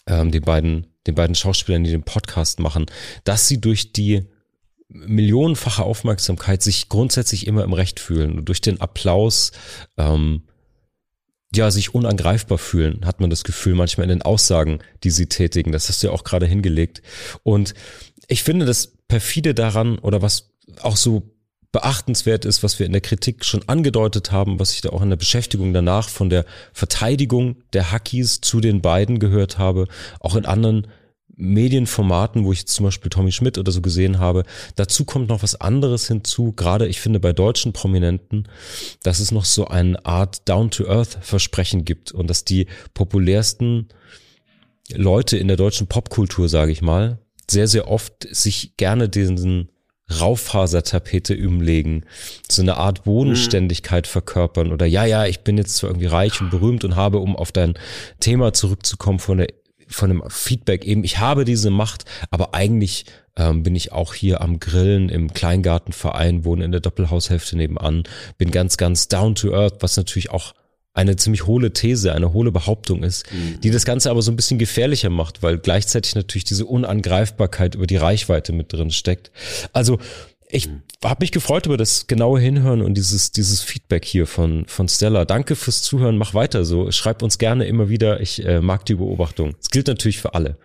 ähm, den beiden, den beiden Schauspielern, die den Podcast machen, dass sie durch die millionenfache Aufmerksamkeit sich grundsätzlich immer im Recht fühlen und durch den Applaus ähm, ja, sich unangreifbar fühlen, hat man das Gefühl manchmal in den Aussagen, die sie tätigen. Das hast du ja auch gerade hingelegt. Und ich finde, das perfide daran oder was auch so beachtenswert ist, was wir in der Kritik schon angedeutet haben, was ich da auch in der Beschäftigung danach von der Verteidigung der Hackies zu den beiden gehört habe, auch in anderen Medienformaten, wo ich zum Beispiel Tommy Schmidt oder so gesehen habe. Dazu kommt noch was anderes hinzu, gerade ich finde bei deutschen Prominenten, dass es noch so eine Art Down-to-Earth-Versprechen gibt und dass die populärsten Leute in der deutschen Popkultur, sage ich mal, sehr, sehr oft sich gerne diesen Raufasertapete umlegen, so eine Art Bodenständigkeit verkörpern oder ja, ja, ich bin jetzt zwar irgendwie reich und berühmt und habe, um auf dein Thema zurückzukommen von der von dem Feedback eben, ich habe diese Macht, aber eigentlich ähm, bin ich auch hier am Grillen im Kleingartenverein, wohne in der Doppelhaushälfte nebenan, bin ganz, ganz down to earth, was natürlich auch eine ziemlich hohle These, eine hohle Behauptung ist, mhm. die das Ganze aber so ein bisschen gefährlicher macht, weil gleichzeitig natürlich diese Unangreifbarkeit über die Reichweite mit drin steckt. Also ich mhm. habe mich gefreut über das genaue Hinhören und dieses, dieses Feedback hier von, von Stella. Danke fürs Zuhören, mach weiter so. Schreib uns gerne immer wieder. Ich äh, mag die Beobachtung. Es gilt natürlich für alle.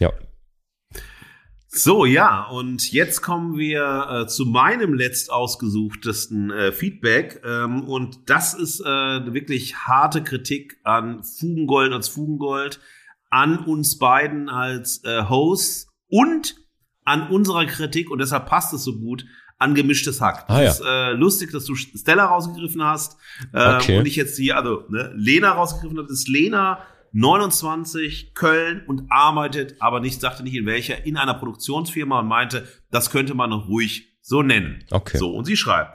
Ja. So, ja, und jetzt kommen wir äh, zu meinem letzt ausgesuchtesten äh, Feedback. Ähm, und das ist äh, wirklich harte Kritik an Fugengold als Fugengold, an uns beiden als äh, Hosts und an unserer Kritik, und deshalb passt es so gut, an gemischtes Hack. Ah, ja. ist äh, lustig, dass du Stella rausgegriffen hast äh, okay. und ich jetzt hier, also ne, Lena rausgegriffen habe. Das ist Lena 29, Köln und arbeitet, aber nicht, sagte nicht in welcher, in einer Produktionsfirma und meinte, das könnte man noch ruhig so nennen. Okay. So, und sie schreibt,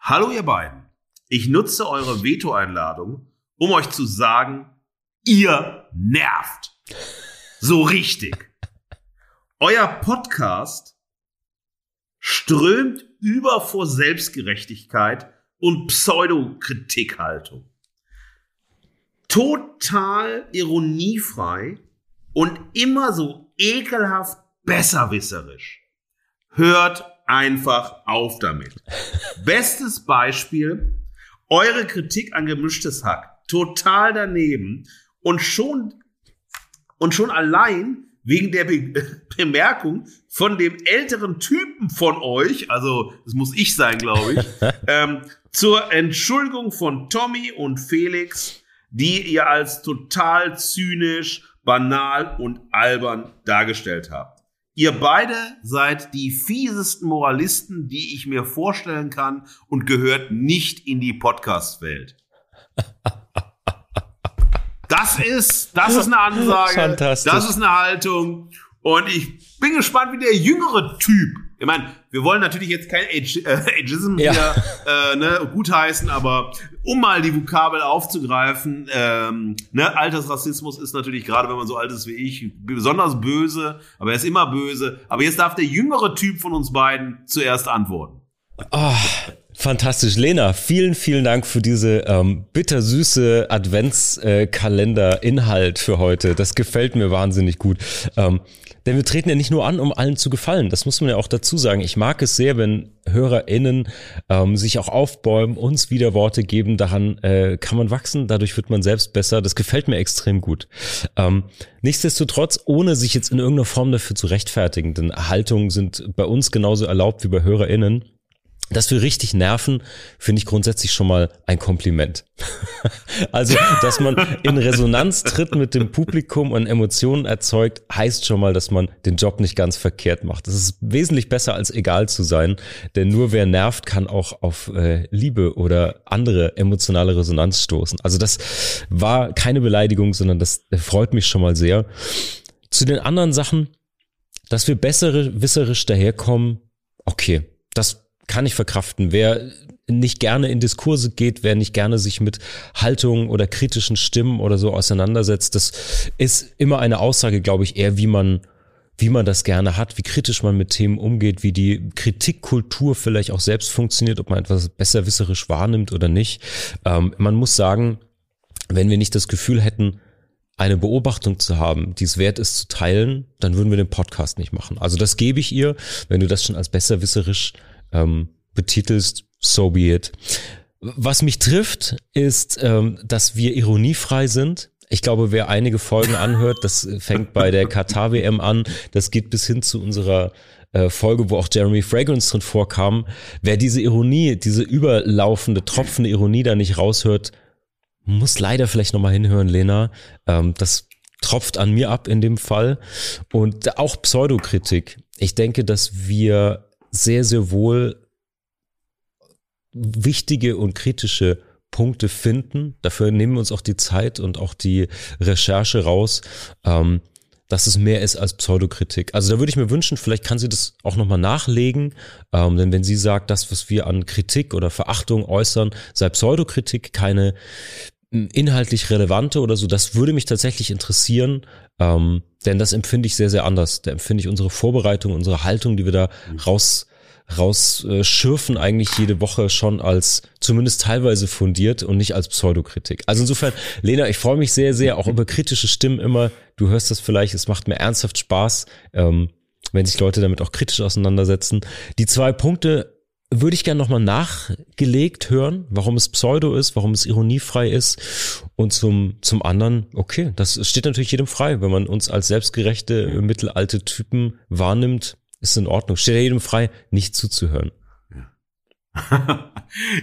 Hallo ihr beiden, ich nutze eure Veto-Einladung, um euch zu sagen, ihr nervt. So richtig. <laughs> Euer Podcast strömt über vor Selbstgerechtigkeit und Pseudokritikhaltung total ironiefrei und immer so ekelhaft besserwisserisch. Hört einfach auf damit. <laughs> Bestes Beispiel, eure Kritik an gemischtes Hack. Total daneben und schon, und schon allein wegen der Be <laughs> Bemerkung von dem älteren Typen von euch, also das muss ich sein, glaube ich, <laughs> ähm, zur Entschuldigung von Tommy und Felix die ihr als total zynisch, banal und albern dargestellt habt. Ihr beide seid die fiesesten Moralisten, die ich mir vorstellen kann und gehört nicht in die Podcast-Welt. Das ist, das ist eine Ansage. Fantastisch. Das ist eine Haltung. Und ich bin gespannt, wie der jüngere Typ ich meine, wir wollen natürlich jetzt kein Age, äh, <laughs> Ageism ja. hier äh, ne, gutheißen, aber um mal die Vokabel aufzugreifen, ähm, ne, Altersrassismus ist natürlich, gerade wenn man so alt ist wie ich, besonders böse, aber er ist immer böse. Aber jetzt darf der jüngere Typ von uns beiden zuerst antworten. Oh, fantastisch. Lena, vielen, vielen Dank für diese ähm, bittersüße Adventskalender-Inhalt für heute. Das gefällt mir wahnsinnig gut. Ähm, denn wir treten ja nicht nur an, um allen zu gefallen. Das muss man ja auch dazu sagen. Ich mag es sehr, wenn HörerInnen ähm, sich auch aufbäumen, uns wieder Worte geben. Daran äh, kann man wachsen, dadurch wird man selbst besser. Das gefällt mir extrem gut. Ähm, nichtsdestotrotz, ohne sich jetzt in irgendeiner Form dafür zu rechtfertigen, denn Haltungen sind bei uns genauso erlaubt wie bei HörerInnen dass wir richtig nerven, finde ich grundsätzlich schon mal ein Kompliment. <laughs> also, dass man in Resonanz tritt mit dem Publikum und Emotionen erzeugt, heißt schon mal, dass man den Job nicht ganz verkehrt macht. Das ist wesentlich besser als egal zu sein, denn nur wer nervt, kann auch auf äh, Liebe oder andere emotionale Resonanz stoßen. Also das war keine Beleidigung, sondern das freut mich schon mal sehr. Zu den anderen Sachen, dass wir bessere wisserisch daherkommen, okay, das kann ich verkraften. Wer nicht gerne in Diskurse geht, wer nicht gerne sich mit Haltungen oder kritischen Stimmen oder so auseinandersetzt, das ist immer eine Aussage, glaube ich, eher wie man wie man das gerne hat, wie kritisch man mit Themen umgeht, wie die Kritikkultur vielleicht auch selbst funktioniert, ob man etwas besserwisserisch wahrnimmt oder nicht. Ähm, man muss sagen, wenn wir nicht das Gefühl hätten, eine Beobachtung zu haben, die es wert ist zu teilen, dann würden wir den Podcast nicht machen. Also das gebe ich ihr, wenn du das schon als besserwisserisch ähm, betitelst, so be it. Was mich trifft, ist, ähm, dass wir ironiefrei sind. Ich glaube, wer einige Folgen anhört, das fängt bei der Katar-WM an, das geht bis hin zu unserer äh, Folge, wo auch Jeremy Fragrance drin vorkam. Wer diese Ironie, diese überlaufende, tropfende Ironie da nicht raushört, muss leider vielleicht nochmal hinhören, Lena. Ähm, das tropft an mir ab in dem Fall. Und auch Pseudokritik. Ich denke, dass wir sehr, sehr wohl wichtige und kritische Punkte finden. Dafür nehmen wir uns auch die Zeit und auch die Recherche raus, ähm, dass es mehr ist als Pseudokritik. Also da würde ich mir wünschen, vielleicht kann sie das auch nochmal nachlegen, ähm, denn wenn sie sagt, das, was wir an Kritik oder Verachtung äußern, sei Pseudokritik, keine inhaltlich relevante oder so, das würde mich tatsächlich interessieren, ähm, denn das empfinde ich sehr, sehr anders. Da empfinde ich unsere Vorbereitung, unsere Haltung, die wir da raus rausschürfen äh, eigentlich jede Woche schon als zumindest teilweise fundiert und nicht als Pseudokritik. Also insofern, Lena, ich freue mich sehr, sehr auch <laughs> über kritische Stimmen immer. Du hörst das vielleicht, es macht mir ernsthaft Spaß, ähm, wenn sich Leute damit auch kritisch auseinandersetzen. Die zwei Punkte würde ich gerne nochmal nachgelegt hören, warum es Pseudo ist, warum es ironiefrei ist. Und zum, zum anderen, okay, das steht natürlich jedem frei, wenn man uns als selbstgerechte, mittelalte Typen wahrnimmt, ist in Ordnung. Steht ja jedem frei, nicht zuzuhören.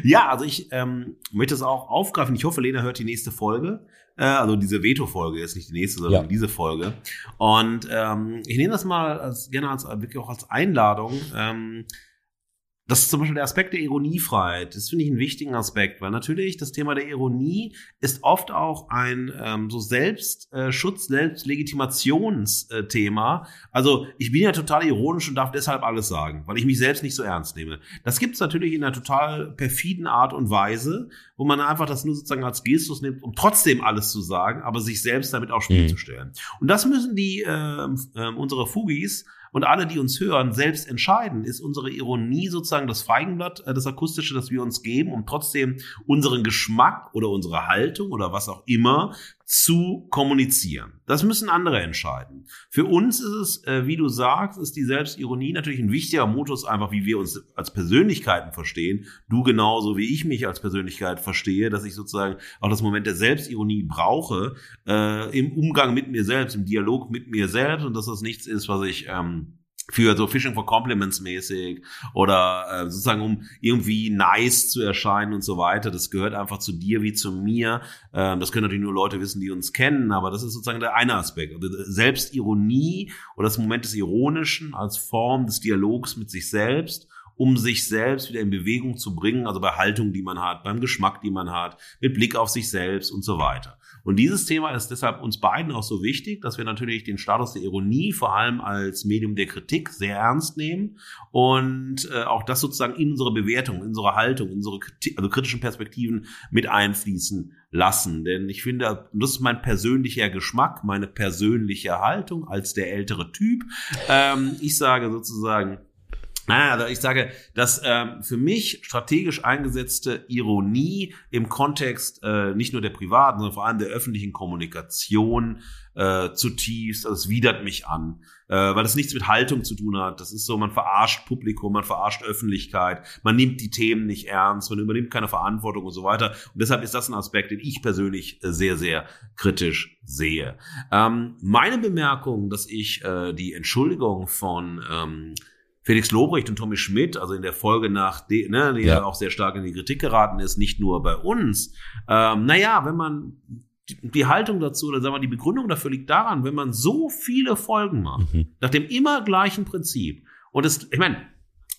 ja, <laughs> also ich ähm, möchte es auch aufgreifen. Ich hoffe, Lena hört die nächste Folge. Äh, also diese Veto-Folge ist nicht die nächste, sondern ja. diese Folge. Und ähm, ich nehme das mal als, gerne als wirklich auch als Einladung. Ähm, das ist zum Beispiel der Aspekt der Ironiefreiheit. Das finde ich einen wichtigen Aspekt, weil natürlich das Thema der Ironie ist oft auch ein ähm, so Selbstschutz, äh, Selbstlegitimationsthema. also ich bin ja total ironisch und darf deshalb alles sagen, weil ich mich selbst nicht so ernst nehme. Das gibt es natürlich in einer total perfiden Art und Weise, wo man einfach das nur sozusagen als Gestus nimmt, um trotzdem alles zu sagen, aber sich selbst damit auch Spiel mhm. zu stellen. Und das müssen die äh, äh, unsere Fugis und alle, die uns hören, selbst entscheiden, ist unsere Ironie sozusagen das Feigenblatt, äh, das Akustische, das wir uns geben, um trotzdem unseren Geschmack oder unsere Haltung oder was auch immer zu kommunizieren. Das müssen andere entscheiden. Für uns ist es, äh, wie du sagst, ist die Selbstironie natürlich ein wichtiger Modus, einfach wie wir uns als Persönlichkeiten verstehen. Du genauso wie ich mich als Persönlichkeit verstehe, dass ich sozusagen auch das Moment der Selbstironie brauche äh, im Umgang mit mir selbst, im Dialog mit mir selbst und dass das nichts ist, was ich ähm, für so Fishing for Compliments mäßig oder äh, sozusagen um irgendwie nice zu erscheinen und so weiter. Das gehört einfach zu dir wie zu mir. Ähm, das können natürlich nur Leute wissen, die uns kennen, aber das ist sozusagen der eine Aspekt. Also Selbstironie oder das Moment des Ironischen als Form des Dialogs mit sich selbst um sich selbst wieder in Bewegung zu bringen, also bei Haltung, die man hat, beim Geschmack, die man hat, mit Blick auf sich selbst und so weiter. Und dieses Thema ist deshalb uns beiden auch so wichtig, dass wir natürlich den Status der Ironie vor allem als Medium der Kritik sehr ernst nehmen und äh, auch das sozusagen in unsere Bewertung, in unsere Haltung, in unsere Kritik, also kritischen Perspektiven mit einfließen lassen. Denn ich finde, das ist mein persönlicher Geschmack, meine persönliche Haltung als der ältere Typ. Ähm, ich sage sozusagen, naja, also ich sage, dass ähm, für mich strategisch eingesetzte Ironie im Kontext äh, nicht nur der privaten, sondern vor allem der öffentlichen Kommunikation äh, zutiefst, also es widert mich an, äh, weil das nichts mit Haltung zu tun hat. Das ist so, man verarscht Publikum, man verarscht Öffentlichkeit, man nimmt die Themen nicht ernst, man übernimmt keine Verantwortung und so weiter. Und deshalb ist das ein Aspekt, den ich persönlich äh, sehr, sehr kritisch sehe. Ähm, meine Bemerkung, dass ich äh, die Entschuldigung von ähm, Felix Lobrecht und Tommy Schmidt, also in der Folge nach, de, ne, die ja. auch sehr stark in die Kritik geraten ist, nicht nur bei uns. Ähm, naja, wenn man die, die Haltung dazu oder sagen wir die Begründung dafür liegt daran, wenn man so viele Folgen macht, mhm. nach dem immer gleichen Prinzip. Und es, ich meine,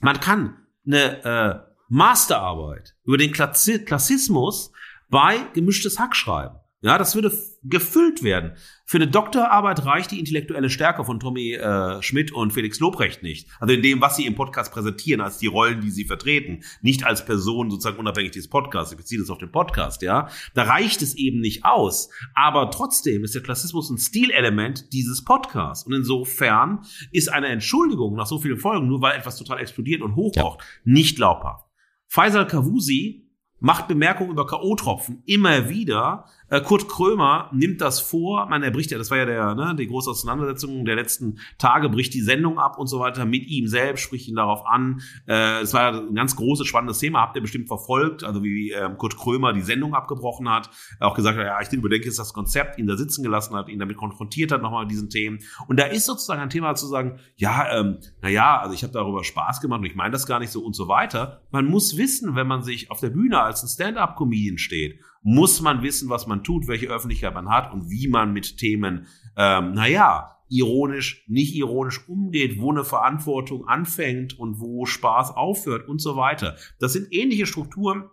man kann eine äh, Masterarbeit über den Klassismus bei gemischtes Hack schreiben. Ja, das würde gefüllt werden. Für eine Doktorarbeit reicht die intellektuelle Stärke von Tommy äh, Schmidt und Felix Lobrecht nicht. Also in dem, was sie im Podcast präsentieren, als die Rollen, die sie vertreten, nicht als Person sozusagen unabhängig des Podcasts. Ich beziehe das auf den Podcast, ja. Da reicht es eben nicht aus. Aber trotzdem ist der Klassismus ein Stilelement dieses Podcasts. Und insofern ist eine Entschuldigung nach so vielen Folgen, nur weil etwas total explodiert und hochkocht, ja. nicht glaubhaft. Faisal Kavusi macht Bemerkungen über K.O.-Tropfen immer wieder, äh, Kurt Krömer nimmt das vor, man, er bricht ja, das war ja der, ne, die große Auseinandersetzung der letzten Tage, bricht die Sendung ab und so weiter mit ihm selbst, spricht ihn darauf an. Äh, es war ja ein ganz großes, spannendes Thema, habt ihr bestimmt verfolgt, also wie ähm, Kurt Krömer die Sendung abgebrochen hat, auch gesagt hat, ja, ich überdenke jetzt das Konzept, ihn da sitzen gelassen hat, ihn damit konfrontiert hat, nochmal mit diesen Themen. Und da ist sozusagen ein Thema zu sagen, ja, ähm, naja, also ich habe darüber Spaß gemacht und ich meine das gar nicht so und so weiter. Man muss wissen, wenn man sich auf der Bühne als ein Stand-up-Comedian steht muss man wissen, was man tut, welche Öffentlichkeit man hat und wie man mit Themen, ähm, naja, ironisch, nicht ironisch umgeht, wo eine Verantwortung anfängt und wo Spaß aufhört und so weiter. Das sind ähnliche Strukturen,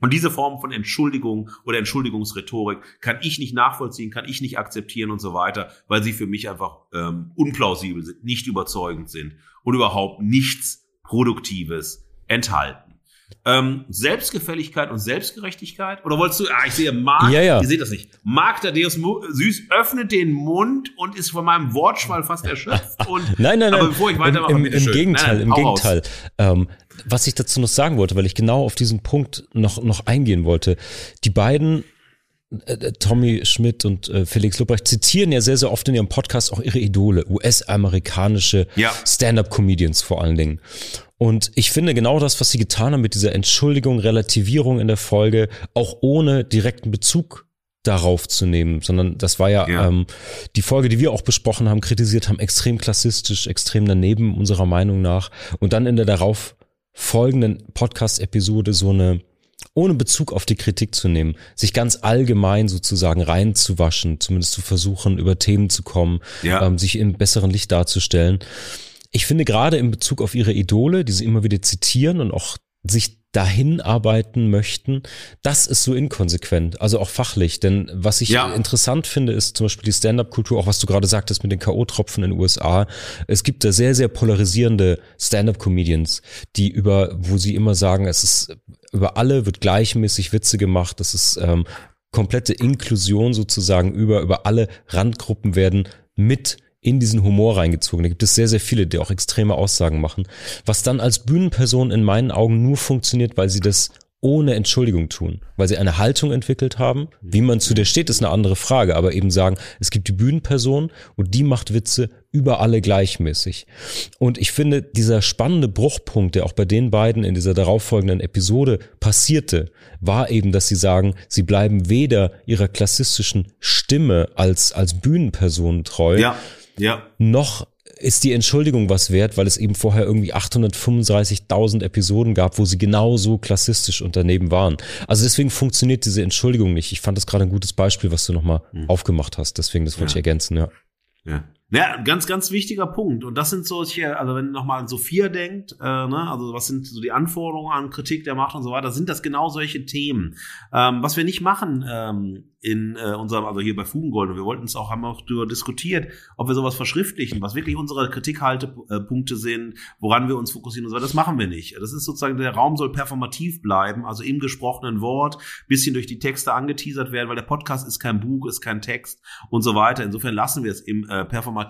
und diese Form von Entschuldigung oder Entschuldigungsrhetorik kann ich nicht nachvollziehen, kann ich nicht akzeptieren und so weiter, weil sie für mich einfach ähm, unplausibel sind, nicht überzeugend sind und überhaupt nichts Produktives enthalten. Ähm, Selbstgefälligkeit und Selbstgerechtigkeit? Oder wolltest du, ah, ich sehe Marc, ja, ja. ihr seht das nicht. Marc Thaddeus Süß öffnet den Mund und ist von meinem Wortschwall fast erschöpft. <laughs> Und, nein, nein, nein. Aber bevor ich weitermache, Im, im, im Gegenteil, nein, nein, im Gegenteil. Ähm, was ich dazu noch sagen wollte, weil ich genau auf diesen Punkt noch, noch eingehen wollte. Die beiden äh, Tommy Schmidt und äh, Felix Lobrecht zitieren ja sehr, sehr oft in ihrem Podcast auch ihre Idole, US-amerikanische ja. Stand-up-Comedians vor allen Dingen. Und ich finde genau das, was sie getan haben mit dieser Entschuldigung, Relativierung in der Folge, auch ohne direkten Bezug darauf zu nehmen, sondern das war ja, Ja. Ähm, die Folge, die wir auch besprochen haben, kritisiert haben, extrem klassistisch, extrem daneben unserer Meinung nach. Und dann in der darauf folgenden Podcast-Episode so eine ohne Bezug auf die Kritik zu nehmen, sich ganz allgemein sozusagen reinzuwaschen, zumindest zu versuchen, über Themen zu kommen, Ja. ähm, sich im besseren Licht darzustellen. Ich finde gerade in Bezug auf ihre Idole, die sie immer wieder zitieren und auch sich dahin arbeiten möchten, das ist so inkonsequent, also auch fachlich. Denn was ich Ja. interessant finde, ist zum Beispiel die Stand-up-Kultur, auch was du gerade sagtest mit den K.O.-Tropfen in den USA. Es gibt da sehr, sehr polarisierende Stand-up-Comedians, die über, wo sie immer sagen, es ist über alle wird gleichmäßig Witze gemacht, das ist ähm, komplette Inklusion sozusagen über, über alle Randgruppen werden mit in diesen Humor reingezogen. Da gibt es sehr, sehr viele, die auch extreme Aussagen machen. Was dann als Bühnenperson in meinen Augen nur funktioniert, weil sie das ohne Entschuldigung tun, weil sie eine Haltung entwickelt haben. Wie man zu der steht, ist eine andere Frage, aber eben sagen, es gibt die Bühnenperson und die macht Witze über alle gleichmäßig. Und ich finde, dieser spannende Bruchpunkt, der auch bei den beiden in dieser darauffolgenden Episode passierte, war eben, dass sie sagen, sie bleiben weder ihrer klassistischen Stimme als, als Bühnenperson treu, Ja, ja. noch ist die Entschuldigung was wert, weil es eben vorher irgendwie 835.000 Episoden gab, wo sie genauso klassistisch und daneben waren. Also deswegen funktioniert diese Entschuldigung nicht. Ich fand das gerade ein gutes Beispiel, was du nochmal aufgemacht hast. Deswegen, das wollte Ja. ich ergänzen, ja. Ja. Ja, ganz, ganz wichtiger Punkt. Und das sind solche, also wenn nochmal an Sophia denkt, äh, ne, also was sind so die Anforderungen an Kritik der Macht und so weiter, sind das genau solche Themen. Ähm, was wir nicht machen ähm, in äh, unserem, also hier bei Fugengold, und wir wollten es auch, haben auch darüber diskutiert, ob wir sowas verschriftlichen, was wirklich unsere Kritikhaltepunkte sind, woran wir uns fokussieren und so weiter, das machen wir nicht. Das ist sozusagen, der Raum soll performativ bleiben, also im gesprochenen Wort, bisschen durch die Texte angeteasert werden, weil der Podcast ist kein Buch, ist kein Text und so weiter. Insofern lassen wir es im äh, Performativen.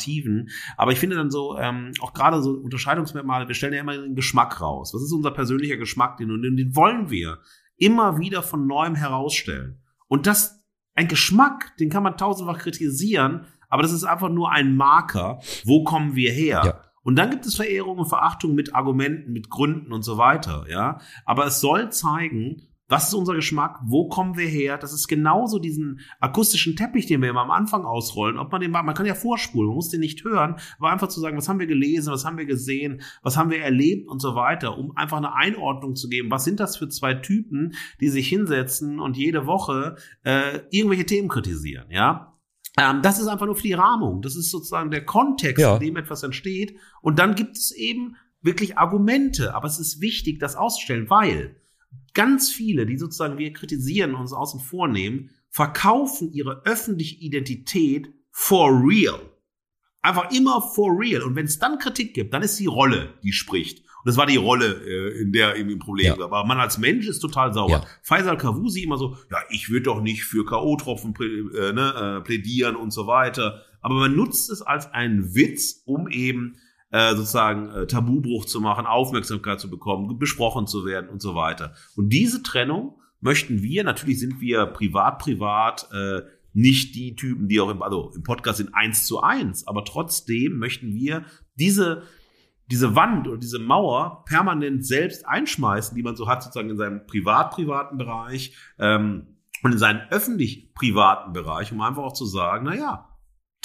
Aber ich finde dann so, ähm, auch gerade so Unterscheidungsmerkmale, wir stellen ja immer den Geschmack raus. Was ist unser persönlicher Geschmack? Den, und den wollen wir immer wieder von neuem herausstellen. Und das, ein Geschmack, den kann man tausendfach kritisieren, aber das ist einfach nur ein Marker, wo kommen wir her? Ja. Und dann gibt es Verehrung und Verachtung mit Argumenten, mit Gründen und so weiter, ja. Aber es soll zeigen, was ist unser Geschmack? Wo kommen wir her? Das ist genauso diesen akustischen Teppich, den wir immer am Anfang ausrollen. Ob man den, man kann ja vorspulen, man muss den nicht hören, aber einfach zu sagen, was haben wir gelesen, was haben wir gesehen, was haben wir erlebt und so weiter, um einfach eine Einordnung zu geben. Was sind das für zwei Typen, die sich hinsetzen und jede Woche äh, irgendwelche Themen kritisieren, ja? Ähm, das ist einfach nur für die Rahmung. Das ist sozusagen der Kontext, Ja. in dem etwas entsteht. Und dann gibt es eben wirklich Argumente. Aber es ist wichtig, das auszustellen, weil ganz viele, die sozusagen wir kritisieren und uns außen vornehmen, verkaufen ihre öffentliche Identität for real. Einfach immer for real. Und wenn es dann Kritik gibt, dann ist die Rolle, die spricht. Und das war die Rolle, äh, in der irgendwie ein Problem Ja. war. Aber man als Mensch ist total sauer. Ja. Faisal Kavusi immer so, ja, ich würde doch nicht für K.O.-Tropfen äh, ne, äh, plädieren und so weiter. Aber man nutzt es als einen Witz, um eben äh, sozusagen äh, Tabubruch zu machen, Aufmerksamkeit zu bekommen, besprochen zu werden und so weiter. Und diese Trennung möchten wir, natürlich sind wir privat, privat, äh, nicht die Typen, die auch im, also im Podcast sind eins zu eins, aber trotzdem möchten wir diese, diese Wand oder diese Mauer permanent selbst einschmeißen, die man so hat, sozusagen in seinem privat-privaten Bereich ähm, und in seinem öffentlich-privaten Bereich, um einfach auch zu sagen, na ja,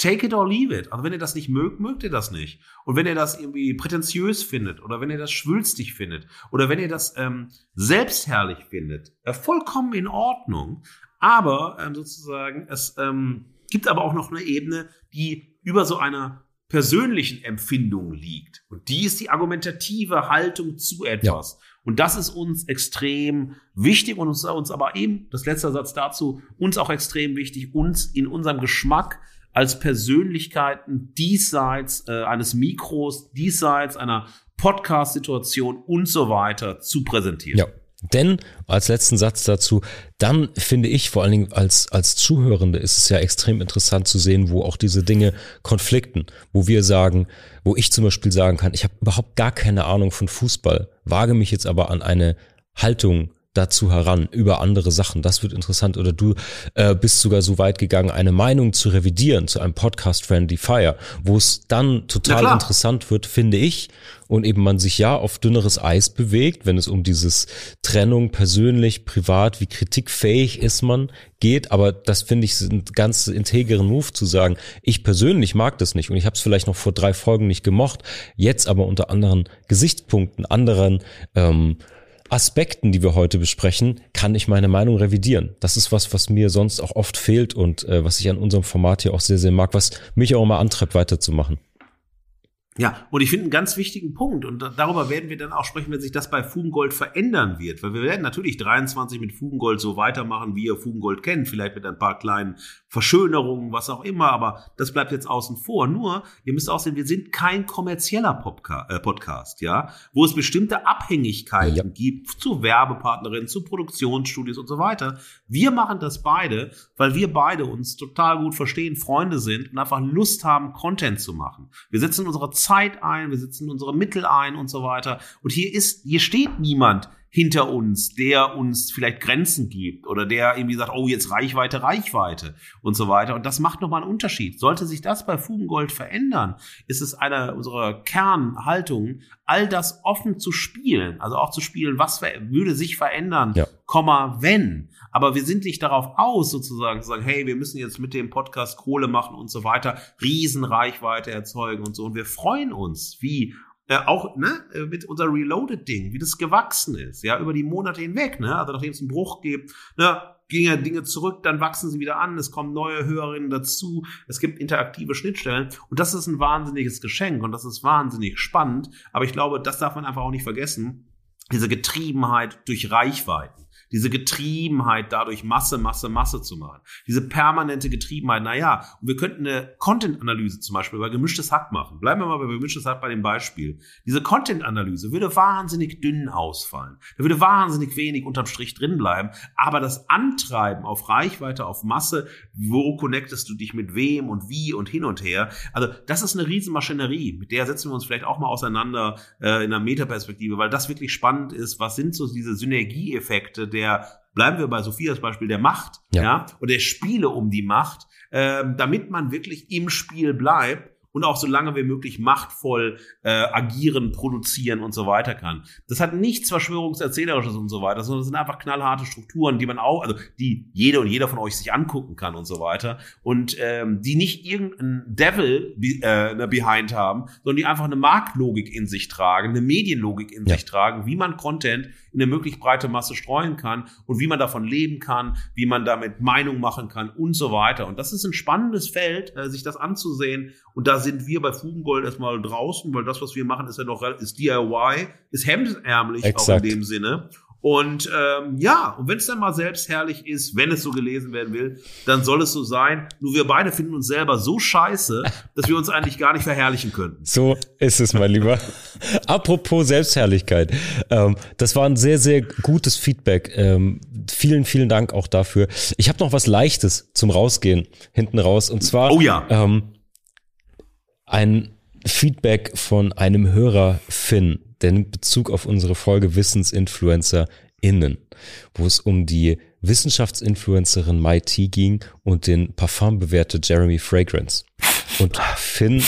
take it or leave it. Also wenn ihr das nicht mögt, mögt ihr das nicht. Und wenn ihr das irgendwie prätentiös findet oder wenn ihr das schwülstig findet oder wenn ihr das ähm, selbstherrlich findet, äh, vollkommen in Ordnung. Aber ähm, sozusagen, es ähm, gibt aber auch noch eine Ebene, die über so einer persönlichen Empfindung liegt. Und die ist die argumentative Haltung zu etwas. Und das ist uns extrem wichtig und uns, uns aber eben, das letzte Satz dazu, uns auch extrem wichtig, uns in unserem Geschmack als Persönlichkeiten diesseits äh, eines Mikros, diesseits einer Podcast-Situation und so weiter zu präsentieren. Ja, Denn, als letzten Satz dazu, dann finde ich vor allen Dingen als, als Zuhörende ist es ja extrem interessant zu sehen, wo auch diese Dinge konflikten, wo wir sagen, wo ich zum Beispiel sagen kann, ich habe überhaupt gar keine Ahnung von Fußball, wage mich jetzt aber an eine Haltung dazu heran über andere Sachen. Das wird interessant. Oder du äh, bist sogar so weit gegangen, eine Meinung zu revidieren zu einem Podcast Friendly Fire, wo es dann total interessant wird, finde ich, und eben man sich ja auf dünneres Eis bewegt, wenn es um dieses Trennung persönlich, privat, wie kritikfähig ist man geht. Aber das finde ich ein ganz integeren Move zu sagen, ich persönlich mag das nicht und ich habe es vielleicht noch vor drei Folgen nicht gemocht, jetzt aber unter anderen Gesichtspunkten, anderen ähm, Aspekten, die wir heute besprechen, kann ich meine Meinung revidieren. Das ist was, was mir sonst auch oft fehlt und äh, was ich an unserem Format hier auch sehr, sehr mag, was mich auch immer antreibt, weiterzumachen. Ja, und ich finde einen ganz wichtigen Punkt, und darüber werden wir dann auch sprechen, wenn sich das bei Fugengold verändern wird. Weil wir werden natürlich 23 mit Fugengold so weitermachen, wie ihr Fugengold kennt, vielleicht mit ein paar kleinen Verschönerungen, was auch immer, aber das bleibt jetzt außen vor. Nur, ihr müsst auch sehen, wir sind kein kommerzieller Popca äh, Podcast, ja, wo es bestimmte Abhängigkeiten ja. gibt zu Werbepartnerinnen, zu Produktionsstudios und so weiter. Wir machen das beide, weil wir beide uns total gut verstehen, Freunde sind und einfach Lust haben, Content zu machen. Wir setzen unsere Zeit Zeit ein, wir setzen unsere Mittel ein und so weiter. Und hier ist, hier steht niemand hinter uns, der uns vielleicht Grenzen gibt oder der irgendwie sagt, oh, jetzt Reichweite, Reichweite und so weiter. Und das macht nochmal einen Unterschied. Sollte sich das bei Fugengold verändern, ist es eine unserer Kernhaltungen, all das offen zu spielen. Also auch zu spielen, was würde sich verändern, ja. Komma, wenn. Aber wir sind nicht darauf aus, sozusagen zu sagen, hey, wir müssen jetzt mit dem Podcast Kohle machen und so weiter, Riesenreichweite erzeugen und so. Und wir freuen uns, wie äh, auch ne, äh, mit unser Reloaded-Ding, wie das gewachsen ist, ja, über die Monate hinweg, ne? Also nachdem es einen Bruch gibt, ne, gingen ja Dinge zurück, dann wachsen sie wieder an, es kommen neue Hörerinnen dazu, es gibt interaktive Schnittstellen und das ist ein wahnsinniges Geschenk und das ist wahnsinnig spannend, aber ich glaube, das darf man einfach auch nicht vergessen, diese Getriebenheit durch Reichweiten diese Getriebenheit dadurch Masse, Masse, Masse zu machen. Diese permanente Getriebenheit, naja, und wir könnten eine Content-Analyse zum Beispiel über gemischtes Hack machen. Bleiben wir mal bei gemischtes Hack bei dem Beispiel. Diese Content-Analyse würde wahnsinnig dünn ausfallen. Da würde wahnsinnig wenig unterm Strich drin bleiben. Aber das Antreiben auf Reichweite, auf Masse, wo connectest du dich mit wem und wie und hin und her. Also das ist eine Riesenmaschinerie. Mit der setzen wir uns vielleicht auch mal auseinander äh, in einer Metaperspektive, weil das wirklich spannend ist. Was sind so diese Synergieeffekte der der, bleiben wir bei Sophias Beispiel, der Macht, ja, ja und der Spiele um die Macht, ähm, damit man wirklich im Spiel bleibt und auch so lange wie möglich machtvoll äh, agieren, produzieren und so weiter kann. Das hat nichts Verschwörungserzählerisches und so weiter, sondern das sind einfach knallharte Strukturen, die man auch, also die jede und jeder von euch sich angucken kann und so weiter und ähm, die nicht irgendein Devil äh, ne, behind haben, sondern die einfach eine Marktlogik in sich tragen, eine Medienlogik in ja. sich tragen, wie man Content in eine möglichst breite Masse streuen kann und wie man davon leben kann, wie man damit Meinung machen kann und so weiter. Und das ist ein spannendes Feld, äh, sich das anzusehen und da sind wir bei Fugengold erstmal draußen, weil das, was wir machen, ist ja noch ist DIY, ist hemdärmlich Exakt. auch in dem Sinne. Und ähm, ja, und wenn es dann mal selbstherrlich ist, wenn es so gelesen werden will, dann soll es so sein. Nur wir beide finden uns selber so scheiße, <laughs> dass wir uns eigentlich gar nicht verherrlichen können. So ist es, mein Lieber. <laughs> Apropos Selbstherrlichkeit. Ähm, das war ein sehr, sehr gutes Feedback. Ähm, vielen, vielen Dank auch dafür. Ich habe noch was Leichtes zum Rausgehen hinten raus. Und zwar oh ja. ähm, ein Feedback von einem Hörer Finn, der nimmt Bezug auf unsere Folge Wissensinfluencer innen, wo es um die Wissenschaftsinfluencerin Mai T ging und den Parfumbewerter Jeremy Fragrance. Und Finn.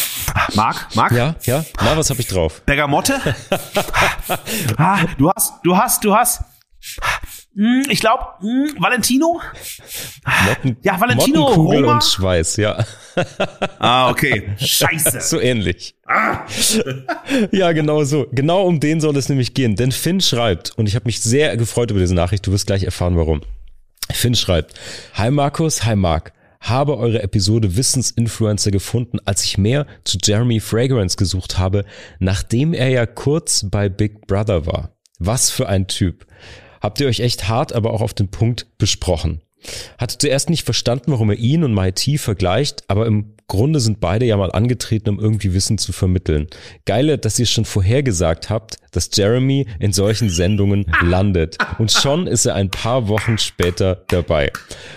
Marc, Marc? Ja, ja. Na, was habe ich drauf? Bergamotte? <laughs> ah, du hast, du hast, du hast ich glaube, hm, Valentino? Motten, ja, Valentino Kugel und Schweiß, ja. Ah, okay. Scheiße. so ähnlich. Ah. <laughs> ja, genau so. Genau um den soll es nämlich gehen. Denn Finn schreibt, und ich habe mich sehr gefreut über diese Nachricht, du wirst gleich erfahren, warum. Finn schreibt, Hi Markus, hi Marc habe eure Episode Wissensinfluencer gefunden, als ich mehr zu Jeremy Fragrance gesucht habe, nachdem er ja kurz bei Big Brother war. Was für ein Typ habt ihr euch echt hart, aber auch auf den Punkt besprochen. Hatte zuerst nicht verstanden, warum er ihn und MIT vergleicht, aber im Grunde sind beide ja mal angetreten, um irgendwie Wissen zu vermitteln. Geile, dass ihr schon vorhergesagt habt, dass Jeremy in solchen Sendungen landet. Und schon ist er ein paar Wochen später dabei.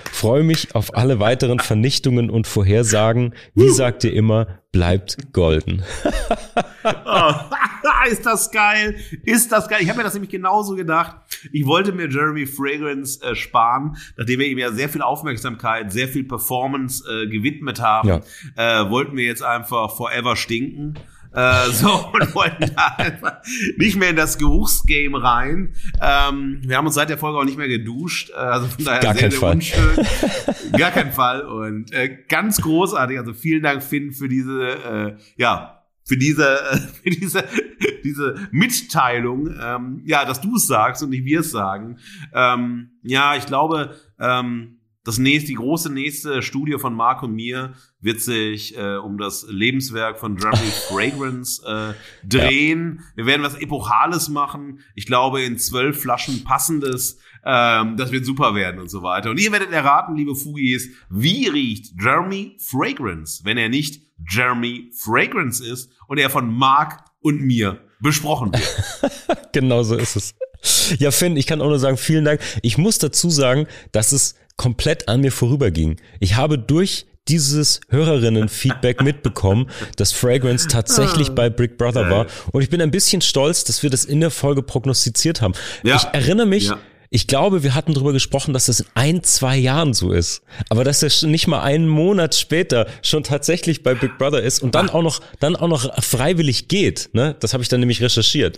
Freue mich auf alle weiteren Vernichtungen und Vorhersagen. Wie sagt ihr immer, bleibt golden. oh, <laughs> ist das geil? Ist das geil? Ich habe mir das nämlich genauso gedacht. Ich wollte mir Jeremy Fragrance äh, sparen, nachdem wir ihm ja sehr viel Aufmerksamkeit, sehr viel Performance äh, gewidmet haben. Ja. Äh, wollten wir jetzt einfach forever stinken. Äh, <laughs> so, und wollten da einfach nicht mehr in das Geruchsgame rein. Ähm, wir haben uns seit der Folge auch nicht mehr geduscht. Äh, also von daher Gar sehr, sehr Fall. unschön. <laughs> Gar kein Fall. Und äh, ganz großartig. Also vielen Dank, Finn, für diese, äh, ja, für diese, <laughs> für diese, diese Mitteilung, ähm, ja, dass du es sagst und nicht wir es sagen. Ähm, ja, ich glaube, ähm, das nächste, die große nächste Studie von Mark und mir wird sich äh, um das Lebenswerk von Jeremy <laughs> Fragrance äh, drehen. Ja. Wir werden was Epochales machen. Ich glaube, in zwölf Flaschen passendes. Ähm, das wird super werden und so weiter. Und ihr werdet erraten, liebe Fugis, wie riecht Jeremy Fragrance, wenn er nicht Jeremy Fragrance ist und er von Mark und mir besprochen wird. <laughs> genau so ist es. Ja, Finn, ich kann auch nur sagen, vielen Dank. Ich muss dazu sagen, dass es komplett an mir vorüberging. Ich habe durch dieses Hörerinnen-Feedback mitbekommen, dass Fragrance tatsächlich bei Brick Brother war. Und ich bin ein bisschen stolz, dass wir das in der Folge prognostiziert haben. Ja. Ich erinnere mich, ja. Ich glaube, wir hatten darüber gesprochen, dass das in ein, zwei Jahren so ist. Aber dass er nicht mal einen Monat später schon tatsächlich bei Big Brother ist und dann auch noch, dann auch noch freiwillig geht. Ne? Das habe ich dann nämlich recherchiert.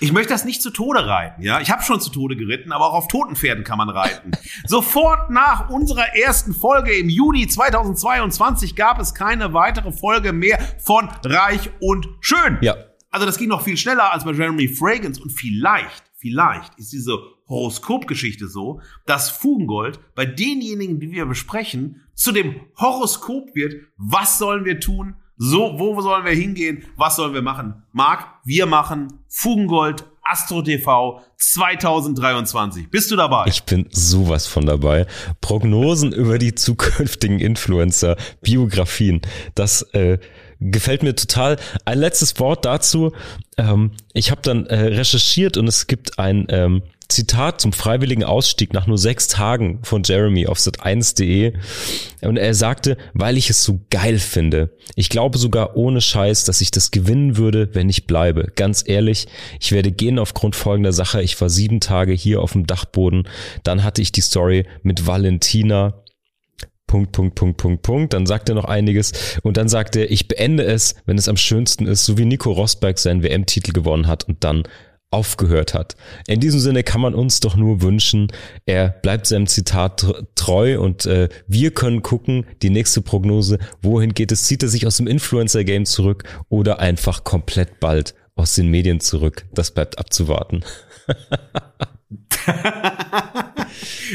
Ich möchte das nicht zu Tode reiten, ja. Ich habe schon zu Tode geritten, aber auch auf toten Pferden kann man reiten. <laughs> Sofort nach unserer ersten Folge im Juni 2022 gab es keine weitere Folge mehr von Reich und Schön. Ja. Also das ging noch viel schneller als bei Jeremy Fragrance und vielleicht, vielleicht ist diese Horoskopgeschichte so, dass Fugengold bei denjenigen, die wir besprechen, zu dem Horoskop wird. Was sollen wir tun? So, wo sollen wir hingehen? Was sollen wir machen? Marc, wir machen Fugengold Astro TV 2023. Bist du dabei? Ich bin sowas von dabei. Prognosen <laughs> über die zukünftigen Influencer, Biografien, das äh, gefällt mir total. Ein letztes Wort dazu. Ähm, ich habe dann äh, recherchiert und es gibt ein ähm, Zitat zum freiwilligen Ausstieg nach nur sechs Tagen von Jeremy auf sat1.de. Und er sagte, weil ich es so geil finde. Ich glaube sogar ohne Scheiß, dass ich das gewinnen würde, wenn ich bleibe. Ganz ehrlich, ich werde gehen aufgrund folgender Sache. Ich war sieben Tage hier auf dem Dachboden. Dann hatte ich die Story mit Valentina. Punkt, Punkt, Punkt, Punkt, Punkt. Dann sagt er noch einiges. Und dann sagt er, ich beende es, wenn es am schönsten ist, so wie Nico Rosberg seinen WM-Titel gewonnen hat. Und dann aufgehört hat. In diesem Sinne kann man uns doch nur wünschen, er bleibt seinem Zitat treu und äh, wir können gucken, die nächste Prognose, wohin geht es, zieht er sich aus dem Influencer-Game zurück oder einfach komplett bald aus den Medien zurück. Das bleibt abzuwarten. <laughs>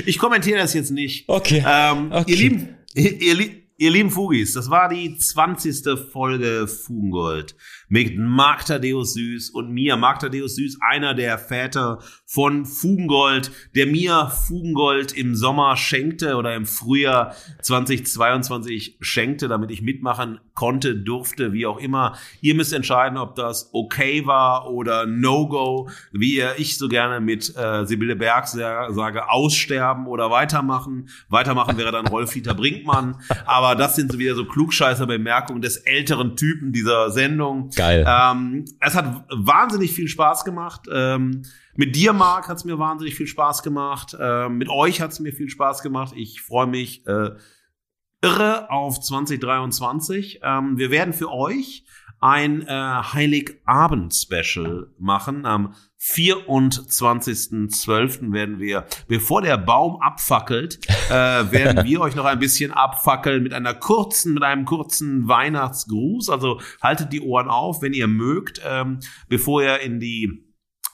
ich kommentiere das jetzt nicht. Okay. Ähm, okay. Ihr Lieben, ihr, ihr, ihr lieben Fugis, das war die 20. Folge Fugengold mit Mark Thaddeus Süß und mir. Mark Thaddeus Süß, einer der Väter von Fugengold, der mir Fugengold im Sommer schenkte oder im Frühjahr 2022 schenkte, damit ich mitmachen konnte, durfte, wie auch immer. Ihr müsst entscheiden, ob das okay war oder No-Go, wie ich so gerne mit äh, Sibylle Berg sage, aussterben oder weitermachen. Weitermachen wäre dann Rolf-Dieter Brinkmann. Aber das sind so wieder so Klugscheißer-Bemerkungen des älteren Typen dieser Sendung. Geil. Ähm, es hat wahnsinnig viel Spaß gemacht. Ähm, mit dir, Marc, hat es mir wahnsinnig viel Spaß gemacht. Ähm, mit euch hat es mir viel Spaß gemacht. Ich freue mich äh, irre auf 2023. Ähm, wir werden für euch ein äh, Heiligabend-Special machen. Am 24.12. werden wir, bevor der Baum abfackelt, äh, <laughs> werden wir euch noch ein bisschen abfackeln mit einer kurzen, mit einem kurzen Weihnachtsgruß. Also haltet die Ohren auf, wenn ihr mögt, ähm, bevor ihr in die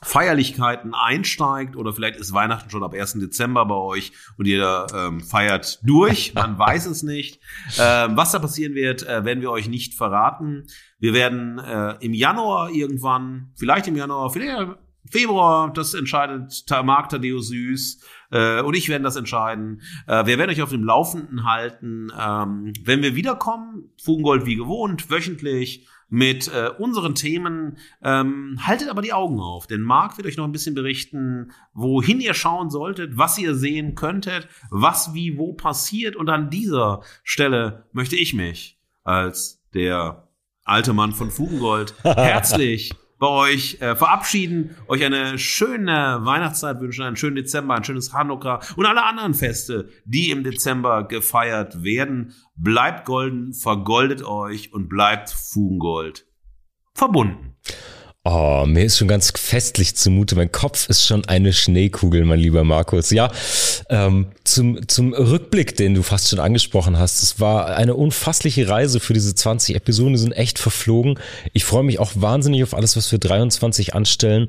Feierlichkeiten einsteigt oder vielleicht ist Weihnachten schon ab 1. Dezember bei euch und ihr ähm, feiert durch, man <laughs> weiß es nicht. Ähm, was da passieren wird, äh, werden wir euch nicht verraten. Wir werden äh, im Januar irgendwann, vielleicht im Januar, vielleicht Februar, das entscheidet Marc Thaddeus Süß äh, und ich werden das entscheiden. Äh, wir werden euch auf dem Laufenden halten. Ähm, wenn wir wiederkommen, Fugengold wie gewohnt, wöchentlich mit äh, unseren Themen. Ähm, haltet aber die Augen auf, denn Marc wird euch noch ein bisschen berichten, wohin ihr schauen solltet, was ihr sehen könntet, was wie wo passiert. Und an dieser Stelle möchte ich mich als der alte Mann von Fugengold <laughs> herzlich bei euch äh, verabschieden, euch eine schöne Weihnachtszeit wünschen, einen schönen Dezember, ein schönes Hanukkah und alle anderen Feste, die im Dezember gefeiert werden. Bleibt golden, vergoldet euch und bleibt Fugengold verbunden. Oh, mir ist schon ganz festlich zumute. Mein Kopf ist schon eine Schneekugel, mein lieber Markus. Ja, ähm, zum, zum Rückblick, den du fast schon angesprochen hast. Es war eine unfassliche Reise für diese 20 Episoden. Die sind echt verflogen. Ich freue mich auch wahnsinnig auf alles, was wir 23 anstellen.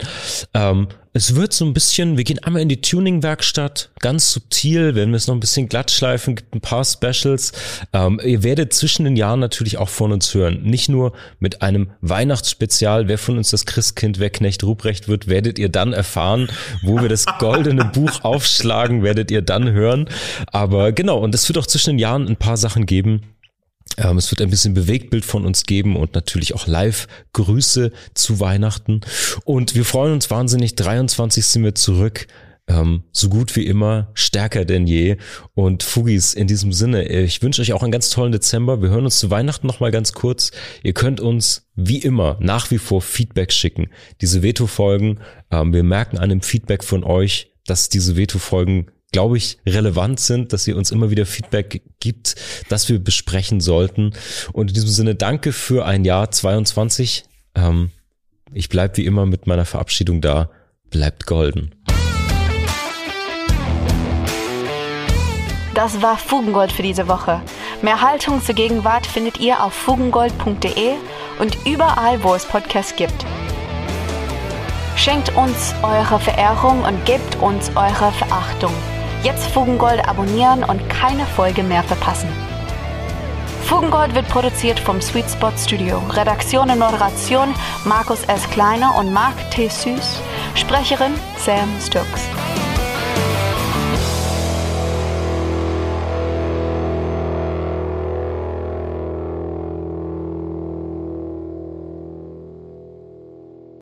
Ähm, es wird so ein bisschen, wir gehen einmal in die Tuning-Werkstatt, ganz subtil, werden wir es noch ein bisschen glatt schleifen, gibt ein paar Specials. Ähm, ihr werdet zwischen den Jahren natürlich auch von uns hören. Nicht nur mit einem Weihnachtsspezial, wer von uns das Christkind, wer Knecht Ruprecht wird, werdet ihr dann erfahren, wo wir das goldene <laughs> Buch aufschlagen, werdet ihr dann hören. Aber genau, und es wird auch zwischen den Jahren ein paar Sachen geben, es wird ein bisschen Bewegtbild von uns geben und natürlich auch Live-Grüße zu Weihnachten. Und wir freuen uns wahnsinnig. 23 sind wir zurück. Ähm, so gut wie immer, stärker denn je. Und Fugis, in diesem Sinne, ich wünsche euch auch einen ganz tollen Dezember. Wir hören uns zu Weihnachten nochmal ganz kurz. Ihr könnt uns wie immer nach wie vor Feedback schicken. Diese Veto-Folgen, ähm, wir merken an dem Feedback von euch, dass diese Veto-Folgen glaube ich, relevant sind, dass ihr uns immer wieder Feedback gibt, dass wir besprechen sollten. Und in diesem Sinne danke für ein Jahr 22. Ähm, ich bleibe wie immer mit meiner Verabschiedung da. Bleibt golden. Das war Fugengold für diese Woche. Mehr Haltung zur Gegenwart findet ihr auf fugengold.de und überall, wo es Podcasts gibt. Schenkt uns eure Verehrung und gebt uns eure Verachtung. Jetzt Fugengold abonnieren und keine Folge mehr verpassen. Fugengold wird produziert vom Sweet Spot Studio. Redaktion und Moderation Markus S. Kleiner und Marc T. Süß. Sprecherin Sam Stokes.